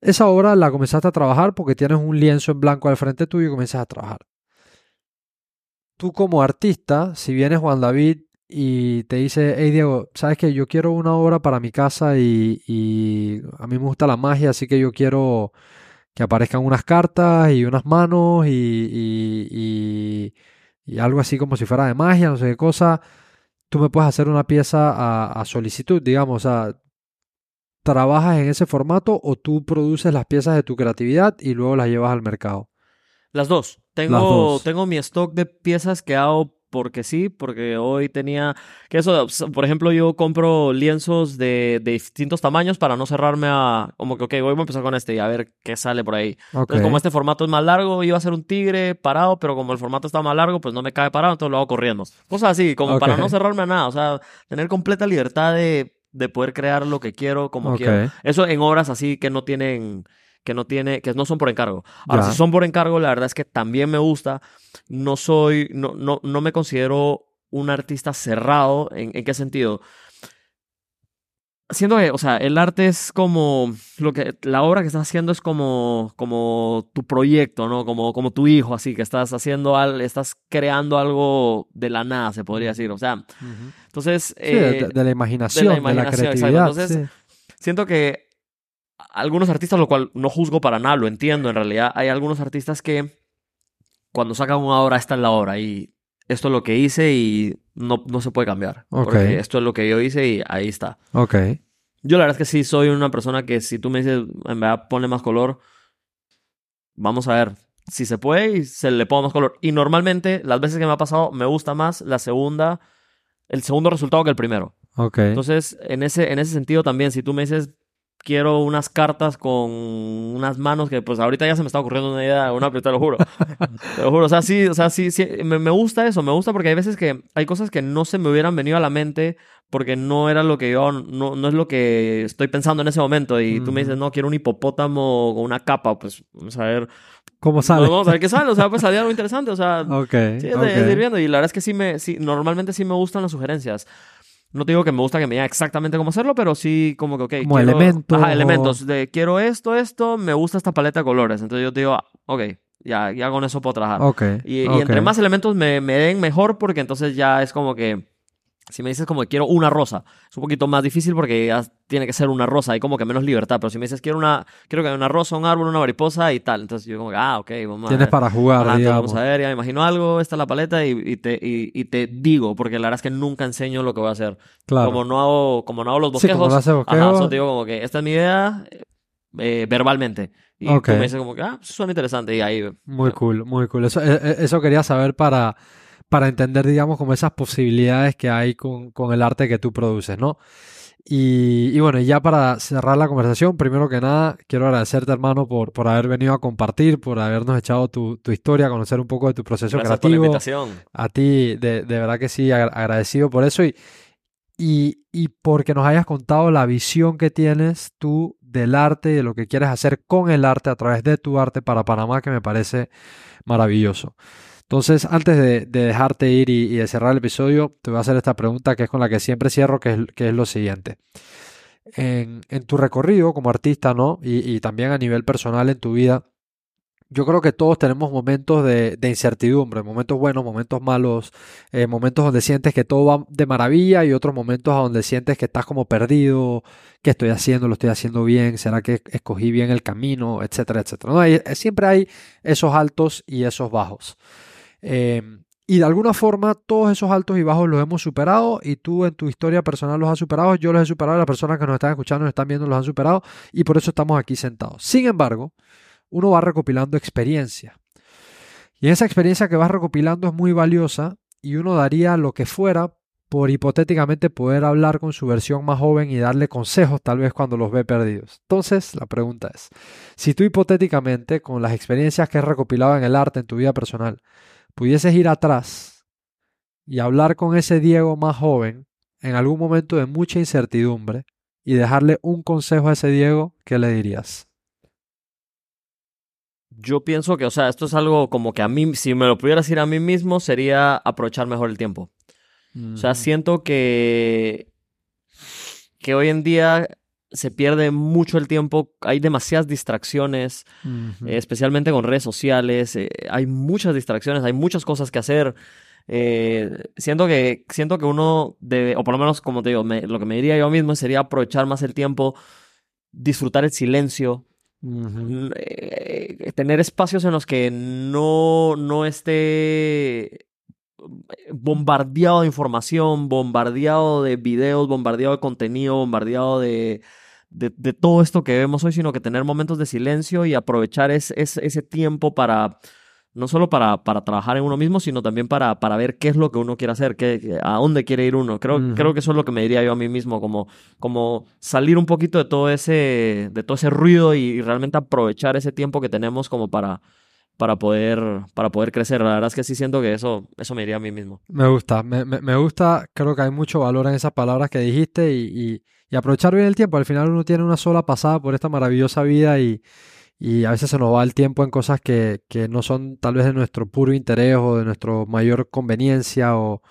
Esa obra la comenzaste a trabajar porque tienes un lienzo en blanco al frente tuyo y comienzas a trabajar. Tú como artista, si viene Juan David y te dice, hey Diego, sabes que yo quiero una obra para mi casa y, a mí me gusta la magia, así que yo quiero que aparezcan unas cartas y unas manos y, y- y- y algo así como si fuera de magia, no sé qué cosa. Tú me puedes hacer una pieza a, a solicitud, digamos, o sea, ¿trabajas en ese formato o tú produces las piezas de tu creatividad y luego las llevas al mercado? Las dos. Tengo, Las dos. tengo mi stock de piezas que hago porque sí, porque hoy tenía que eso, por ejemplo, yo compro lienzos de, de distintos tamaños para no cerrarme a como que, ok, hoy voy a empezar con este y a ver qué sale por ahí. Entonces, como este formato es más largo, iba a ser un tigre parado, pero como el formato está más largo, pues no me cae parado, entonces lo hago corriendo. Cosas así, como para no cerrarme a nada, o sea, tener completa libertad de, de poder crear lo que quiero, como quiero. Eso en obras así que no tienen, que no tiene, que no son por encargo. Ahora, si son por encargo, la verdad es que también me gusta. No soy, no, no, no me considero un artista cerrado. ¿En, en qué sentido? Siento que, o sea, el arte es como lo que la obra que estás haciendo es como como tu proyecto, ¿no? Como como tu hijo, así que estás haciendo algo, estás creando algo de la nada, se podría decir. O sea. Entonces Sí, de, eh, de la imaginación, de la, imaginación, exacto. creatividad. Entonces, sí. siento que algunos artistas, lo cual no juzgo para nada, lo entiendo en realidad, hay algunos artistas que cuando sacan una obra, esta es la obra y esto es lo que hice y no, no se puede cambiar. Ok. Porque esto es lo que yo hice y ahí está. Ok, Yo la verdad es que sí soy una persona que si tú me dices, en verdad, ponle más color, vamos a ver si se puede y se le pongo más color. Y normalmente, las veces que me ha pasado, me gusta más la segunda, el segundo resultado que el primero. ok. Entonces, en ese, en ese sentido también, si tú me dices, quiero unas cartas con unas manos que pues ahorita ya se me está ocurriendo una idea, una, pero te lo juro. te lo juro, o sea, sí, o sea, sí, sí, me, me gusta eso, me gusta porque hay veces que hay cosas que no se me hubieran venido a la mente porque no era lo que yo, no, no es lo que estoy pensando en ese momento y tú me dices, no, quiero un hipopótamo con una capa, pues vamos a ver, ¿Cómo sale? vamos a ver qué sale, o sea, pues salir algo interesante, o sea, Ok, Sí, es viendo. Y la verdad es que sí me, sí, normalmente sí me gustan las sugerencias. No te digo que me gusta que me digan exactamente cómo hacerlo, pero sí como que, ok. Como quiero- elementos Ajá, elementos. De quiero esto, esto, me gusta esta paleta de colores. Entonces yo te digo, ah, ok, ya, ya con eso puedo trabajar. Ok, Y, y ok. entre más elementos me, me den mejor, porque entonces ya es como que. Si me dices como que quiero una rosa, es un poquito más difícil porque ya tiene que ser una rosa, hay como que menos libertad. Pero si me dices quiero una, quiero que haya una rosa, un árbol, una mariposa y tal, entonces yo como que, ah, ok, vamos a Tienes ver. para jugar, Ajá, digamos. vamos a ver, ya me imagino algo, esta es la paleta y, y te, y, y te digo, porque la verdad es que nunca enseño lo que voy a hacer. Claro. Como no hago, como no hago los Sí, bosquejos, como no haces ajá, bosquejos. solo te digo como que esta es mi idea eh, verbalmente. Y Ok. tú me dices como que, ah, suena interesante y ahí... Muy cool, muy cool. Eso, e- e- eso quería saber para, para entender, digamos, como esas posibilidades que hay con, con el arte que tú produces, ¿no? Y, y bueno, ya para cerrar la conversación, primero que nada, quiero agradecerte, hermano, por, por haber venido a compartir, por habernos echado tu, tu historia, conocer un poco de tu proceso Gracias por la invitación. A ti, de, de verdad que sí, agra- agradecido por eso y, y, y porque nos hayas contado la visión que tienes tú del arte y de lo que quieres hacer con el arte a través de tu arte para Panamá, que me parece maravilloso. Entonces, antes de, de dejarte ir y, de cerrar el episodio, te voy a hacer esta pregunta que es con la que siempre cierro, que es, que es lo siguiente. En, en tu recorrido como artista, ¿no? Y, también a nivel personal en tu vida, yo creo que todos tenemos momentos de, incertidumbre, momentos buenos, momentos malos, eh, momentos donde sientes que todo va de maravilla y otros momentos donde sientes que estás como perdido, qué estoy haciendo, lo estoy haciendo bien, será que escogí bien el camino, etcétera, etcétera. siempre hay esos altos y esos bajos. Eh, y de alguna forma todos esos altos y bajos los hemos superado y tú en tu historia personal los has superado, yo los he superado, las personas que nos están escuchando, nos están viendo, los han superado y por eso estamos aquí sentados. Sin embargo, uno va recopilando experiencia. Y esa experiencia que vas recopilando es muy valiosa y uno daría lo que fuera por hipotéticamente poder hablar con su versión más joven y darle consejos tal vez cuando los ve perdidos. Entonces, la pregunta es, si tú hipotéticamente con las experiencias que has recopilado en el arte en tu vida personal, pudieses ir atrás y hablar con ese Diego más joven en algún momento de mucha incertidumbre y dejarle un consejo a ese Diego, ¿qué le dirías? Yo pienso que, o sea, esto es algo como que a mí, si me lo pudiera decir a mí mismo, sería aprovechar mejor el tiempo. O sea, siento que, que hoy en día se pierde mucho el tiempo, hay demasiadas distracciones, eh, especialmente con redes sociales, eh, hay muchas distracciones, hay muchas cosas que hacer. Eh, siento que, siento que uno debe, o por lo menos como te digo, me- lo que me diría yo mismo sería aprovechar más el tiempo, disfrutar el silencio, tener espacios en los que no, no esté bombardeado de información, bombardeado de videos, bombardeado de contenido, bombardeado de, de, de todo esto que vemos hoy, sino que tener momentos de silencio y aprovechar es, es- ese tiempo para, no solo para, para trabajar en uno mismo, sino también para, para ver qué es lo que uno quiere hacer, qué, a dónde quiere ir uno. Creo, creo que eso es lo que me diría yo a mí mismo, como, como salir un poquito de todo ese, de todo ese ruido y, realmente aprovechar ese tiempo que tenemos como para, para poder, para poder crecer. La verdad es que sí siento que eso, eso me diría a mí mismo. Me gusta, me, me- me gusta, creo que hay mucho valor en esas palabras que dijiste y, y- y aprovechar bien el tiempo. Al final uno tiene una sola pasada por esta maravillosa vida y, y a veces se nos va el tiempo en cosas que, que no son tal vez de nuestro puro interés o de nuestra mayor conveniencia o,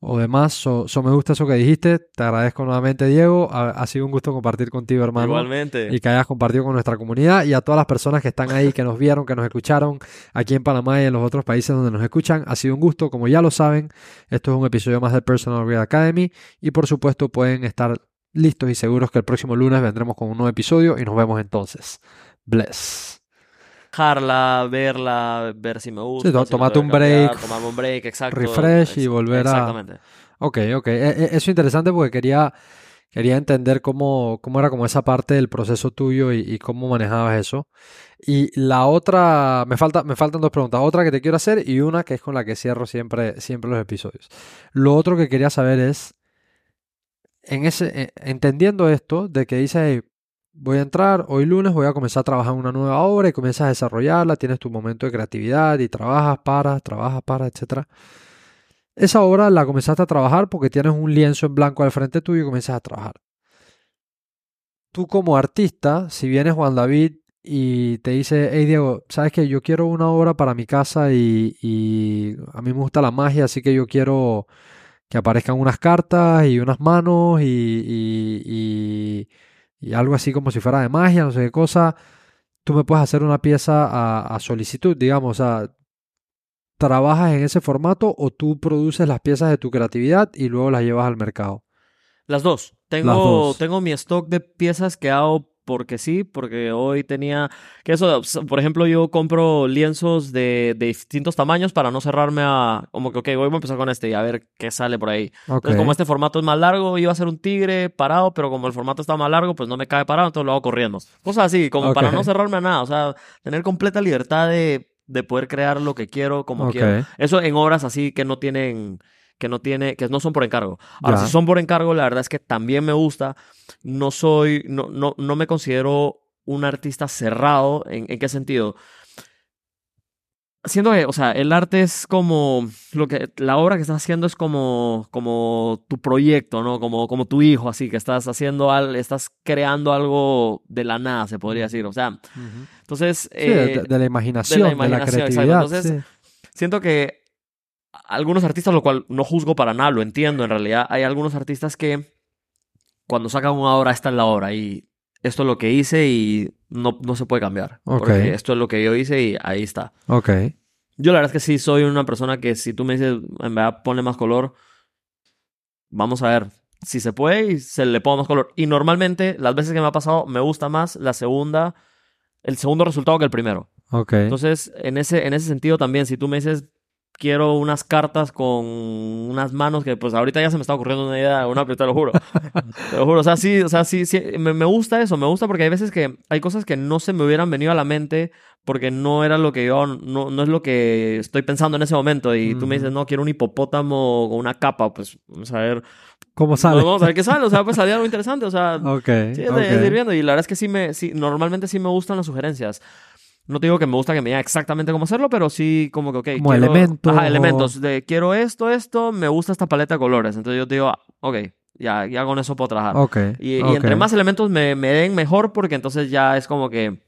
o demás. So, so me gusta eso que dijiste. Te agradezco nuevamente, Diego. Ha, ha sido un gusto compartir contigo, hermano. Igualmente. y que hayas compartido con nuestra comunidad y a todas las personas que están ahí, que nos vieron, que nos escucharon aquí en Panamá y en los otros países donde nos escuchan. Ha sido un gusto, como ya lo saben, esto es un episodio más del Personal Grade Academy y por supuesto pueden estar listos y seguros que el próximo lunes vendremos con un nuevo episodio y nos vemos entonces. Bless. Dejarla, verla, ver si me gusta. Sí, si tomate un cambiar, break, Tomarme un break, exacto. refresh y volver a- Exactamente. Ok, ok. E- e- Eso es interesante porque quería, quería entender cómo, cómo era como esa parte del proceso tuyo y, y cómo manejabas eso. Y la otra, me falta, me faltan dos preguntas. Otra que te quiero hacer y una que es con la que cierro siempre, siempre los episodios. Lo otro que quería saber es, eh, entendiendo esto, de que dices, "Hey, voy a entrar hoy lunes, voy a comenzar a trabajar una nueva obra y comienzas a desarrollarla, tienes tu momento de creatividad y trabajas para, trabajas para, etcétera. Esa obra la comenzaste a trabajar porque tienes un lienzo en blanco al frente tuyo y comienzas a trabajar. Tú como artista, si vienes Juan David y te dice, hey Diego, sabes que yo quiero una obra para mi casa y, y a mí me gusta la magia, así que yo quiero que aparezcan unas cartas y unas manos y, y, y- y algo así como si fuera de magia, no sé qué cosa. Tú me puedes hacer una pieza a, a solicitud, digamos, o sea, ¿trabajas en ese formato o tú produces las piezas de tu creatividad y luego las llevas al mercado? Las dos. Tengo, Las dos. tengo mi stock de piezas que hago porque sí, porque hoy tenía que eso, por ejemplo, yo compro lienzos de, de distintos tamaños para no cerrarme a, como que, ok, hoy voy a empezar con este y a ver qué sale por ahí. Entonces, como este formato es más largo, iba a ser un tigre parado, pero como el formato está más largo, pues no me cae parado, entonces lo hago corriendo. Cosas así, como para no cerrarme a nada, o sea, tener completa libertad de, de poder crear lo que quiero, como quiero. Eso en obras así que no tienen, que no tiene, que no son por encargo. Ahora, Ya. si son por encargo, la verdad es que también me gusta. No soy, no, no, no me considero un artista cerrado. ¿En, en qué sentido? Siento que, o sea, el arte es como lo que la obra que estás haciendo es como como tu proyecto, ¿no? Como como tu hijo, así que estás haciendo algo, estás creando algo de la nada, se podría decir. O sea, entonces Sí, de, eh, de la imaginación, de la, imaginación, creatividad. Entonces, sí. siento que algunos artistas, lo cual no juzgo para nada, lo entiendo en realidad, hay algunos artistas que cuando sacan una obra, esta es la obra y esto es lo que hice y no, no se puede cambiar. Ok. Porque esto es lo que yo hice y ahí está. Ok. Yo la verdad es que sí soy una persona que si tú me dices, en verdad, ponle más color, vamos a ver si se puede y se le pone más color. Y normalmente, las veces que me ha pasado, me gusta más la segunda, el segundo resultado que el primero. Ok. Entonces, en ese, en ese sentido también, si tú me dices, quiero unas cartas con unas manos que pues ahorita ya se me está ocurriendo una idea, una, te lo juro. te lo juro, o sea, sí, o sea, sí, sí, me, me gusta eso, me gusta porque hay veces que hay cosas que no se me hubieran venido a la mente porque no era lo que yo, no, no es lo que estoy pensando en ese momento y tú me dices, no, quiero un hipopótamo con una capa, pues vamos a ver, ¿Cómo sale? vamos a ver qué sale, o sea, pues salía algo interesante, o sea, Ok. Sí, es es ir viendo. Y la verdad es que sí me, sí, normalmente sí me gustan las sugerencias. No te digo que me gusta que me diga exactamente cómo hacerlo, pero sí como que, ok. Como quiero- elementos Ajá, elementos. De quiero esto, esto, me gusta esta paleta de colores. Entonces yo te digo, ah, ok, ya, ya con eso puedo trabajar. Ok. Y, y entre más elementos me, me den mejor, porque entonces ya es como que.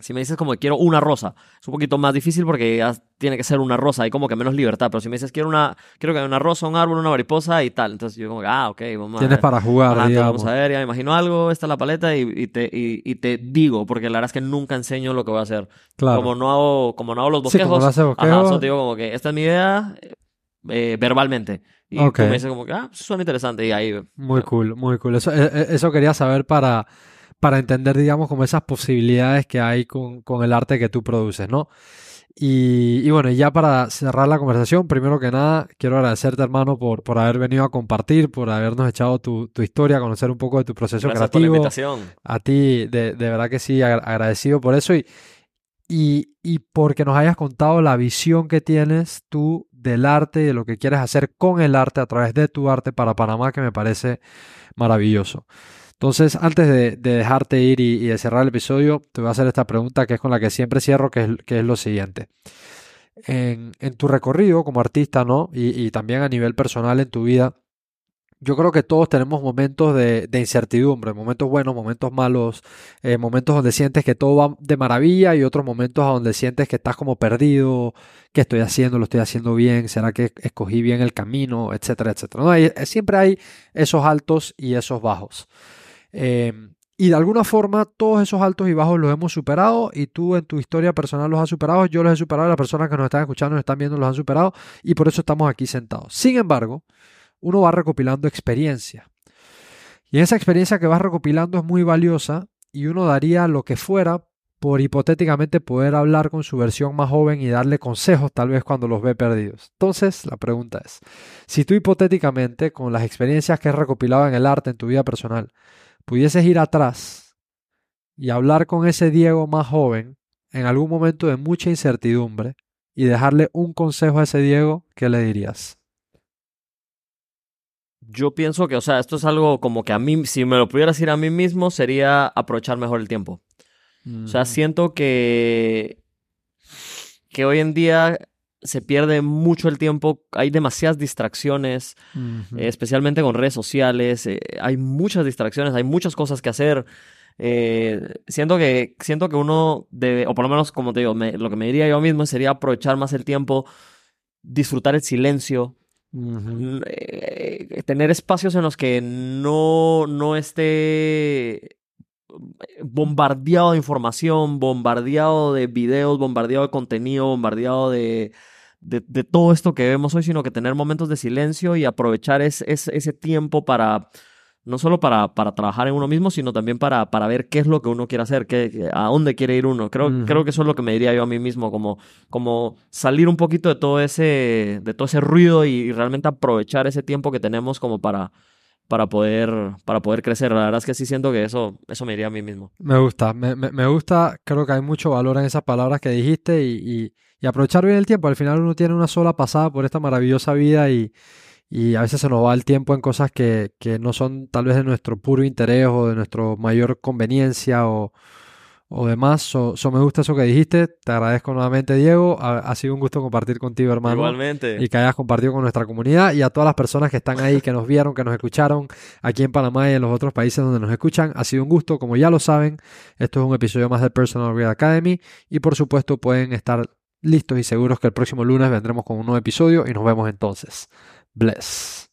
Si me dices como que quiero una rosa, es un poquito más difícil porque ya tiene que ser una rosa, hay como que menos libertad. Pero si me dices quiero una, quiero que haya una rosa, un árbol, una mariposa y tal, entonces yo como que, ah, ok, vamos a Tienes ver. para jugar, Ajá, vamos a ver, ya me imagino algo, esta es la paleta y, y te, y, y te digo, porque la verdad es que nunca enseño lo que voy a hacer. Claro. Como no hago, como no hago los Sí, bosquejos, como no haces ajá, bosquejos. solo te digo como que esta es mi idea eh, eh, verbalmente. Y Ok. tú me dices como que, ah, suena interesante y ahí... Muy cool, muy cool. Eso, e- e- eso quería saber para, para entender, digamos, como esas posibilidades que hay con, con el arte que tú produces, ¿no? Y, y bueno, ya para cerrar la conversación, primero que nada, quiero agradecerte, hermano, por, por haber venido a compartir, por habernos echado tu, tu historia, conocer un poco de tu proceso Gracias por la invitación. A ti, de, de verdad que sí, agra- agradecido por eso y, y, y porque nos hayas contado la visión que tienes tú del arte y de lo que quieres hacer con el arte a través de tu arte para Panamá, que me parece maravilloso. Entonces, antes de, de dejarte ir y, de cerrar el episodio, te voy a hacer esta pregunta que es con la que siempre cierro, que es, que es lo siguiente. En, en tu recorrido como artista, ¿no? Y, también a nivel personal en tu vida, yo creo que todos tenemos momentos de, incertidumbre, momentos buenos, momentos malos, eh, momentos donde sientes que todo va de maravilla y otros momentos donde sientes que estás como perdido, qué estoy haciendo, lo estoy haciendo bien, será que escogí bien el camino, etcétera, etcétera. ¿no? Hay- siempre hay esos altos y esos bajos. Eh, y de alguna forma todos esos altos y bajos los hemos superado y tú en tu historia personal los has superado, yo los he superado, las personas que nos están escuchando, nos están viendo los han superado y por eso estamos aquí sentados. Sin embargo, uno va recopilando experiencia. Y esa experiencia que vas recopilando es muy valiosa y uno daría lo que fuera por hipotéticamente poder hablar con su versión más joven y darle consejos tal vez cuando los ve perdidos. Entonces, la pregunta es, si tú hipotéticamente con las experiencias que has recopilado en el arte, en tu vida personal, pudieses ir atrás y hablar con ese Diego más joven en algún momento de mucha incertidumbre y dejarle un consejo a ese Diego, ¿qué le dirías? Yo pienso que, o sea, esto es algo como que a mí, si me lo pudiera decir a mí mismo, sería aprovechar mejor el tiempo. O sea, siento que, que hoy en día se pierde mucho el tiempo, hay demasiadas distracciones, eh, especialmente con redes sociales, eh, hay muchas distracciones, hay muchas cosas que hacer. Eh, siento que siento que uno debe, o por lo menos como te digo, me- lo que me diría yo mismo sería aprovechar más el tiempo, disfrutar el silencio, eh, tener espacios en los que no, no esté bombardeado de información, bombardeado de videos, bombardeado de contenido, bombardeado de, de, de todo esto que vemos hoy, sino que tener momentos de silencio y aprovechar es, es- ese tiempo para, no solo para, para trabajar en uno mismo, sino también para, para ver qué es lo que uno quiere hacer, qué, a dónde quiere ir uno. Creo, creo que eso es lo que me diría yo a mí mismo, como, como salir un poquito de todo ese, de todo ese ruido y, y realmente aprovechar ese tiempo que tenemos como para, para, poder, para poder crecer. La verdad es que sí siento que eso, eso me diría a mí mismo. Me gusta, me, me- me gusta, creo que hay mucho valor en esas palabras que dijiste y, y- y aprovechar bien el tiempo. Al final uno tiene una sola pasada por esta maravillosa vida y, y a veces se nos va el tiempo en cosas que, que no son tal vez de nuestro puro interés o de nuestra mayor conveniencia o, o demás. So, so me gusta eso que dijiste. Te agradezco nuevamente, Diego. Ha, ha sido un gusto compartir contigo, hermano. Igualmente. y que hayas compartido con nuestra comunidad y a todas las personas que están ahí, que nos vieron, que nos escucharon aquí en Panamá y en los otros países donde nos escuchan. Ha sido un gusto, como ya lo saben, esto es un episodio más de Personal Brand Academy y por supuesto pueden estar listos y seguros que el próximo lunes vendremos con un nuevo episodio y nos vemos entonces. Bless.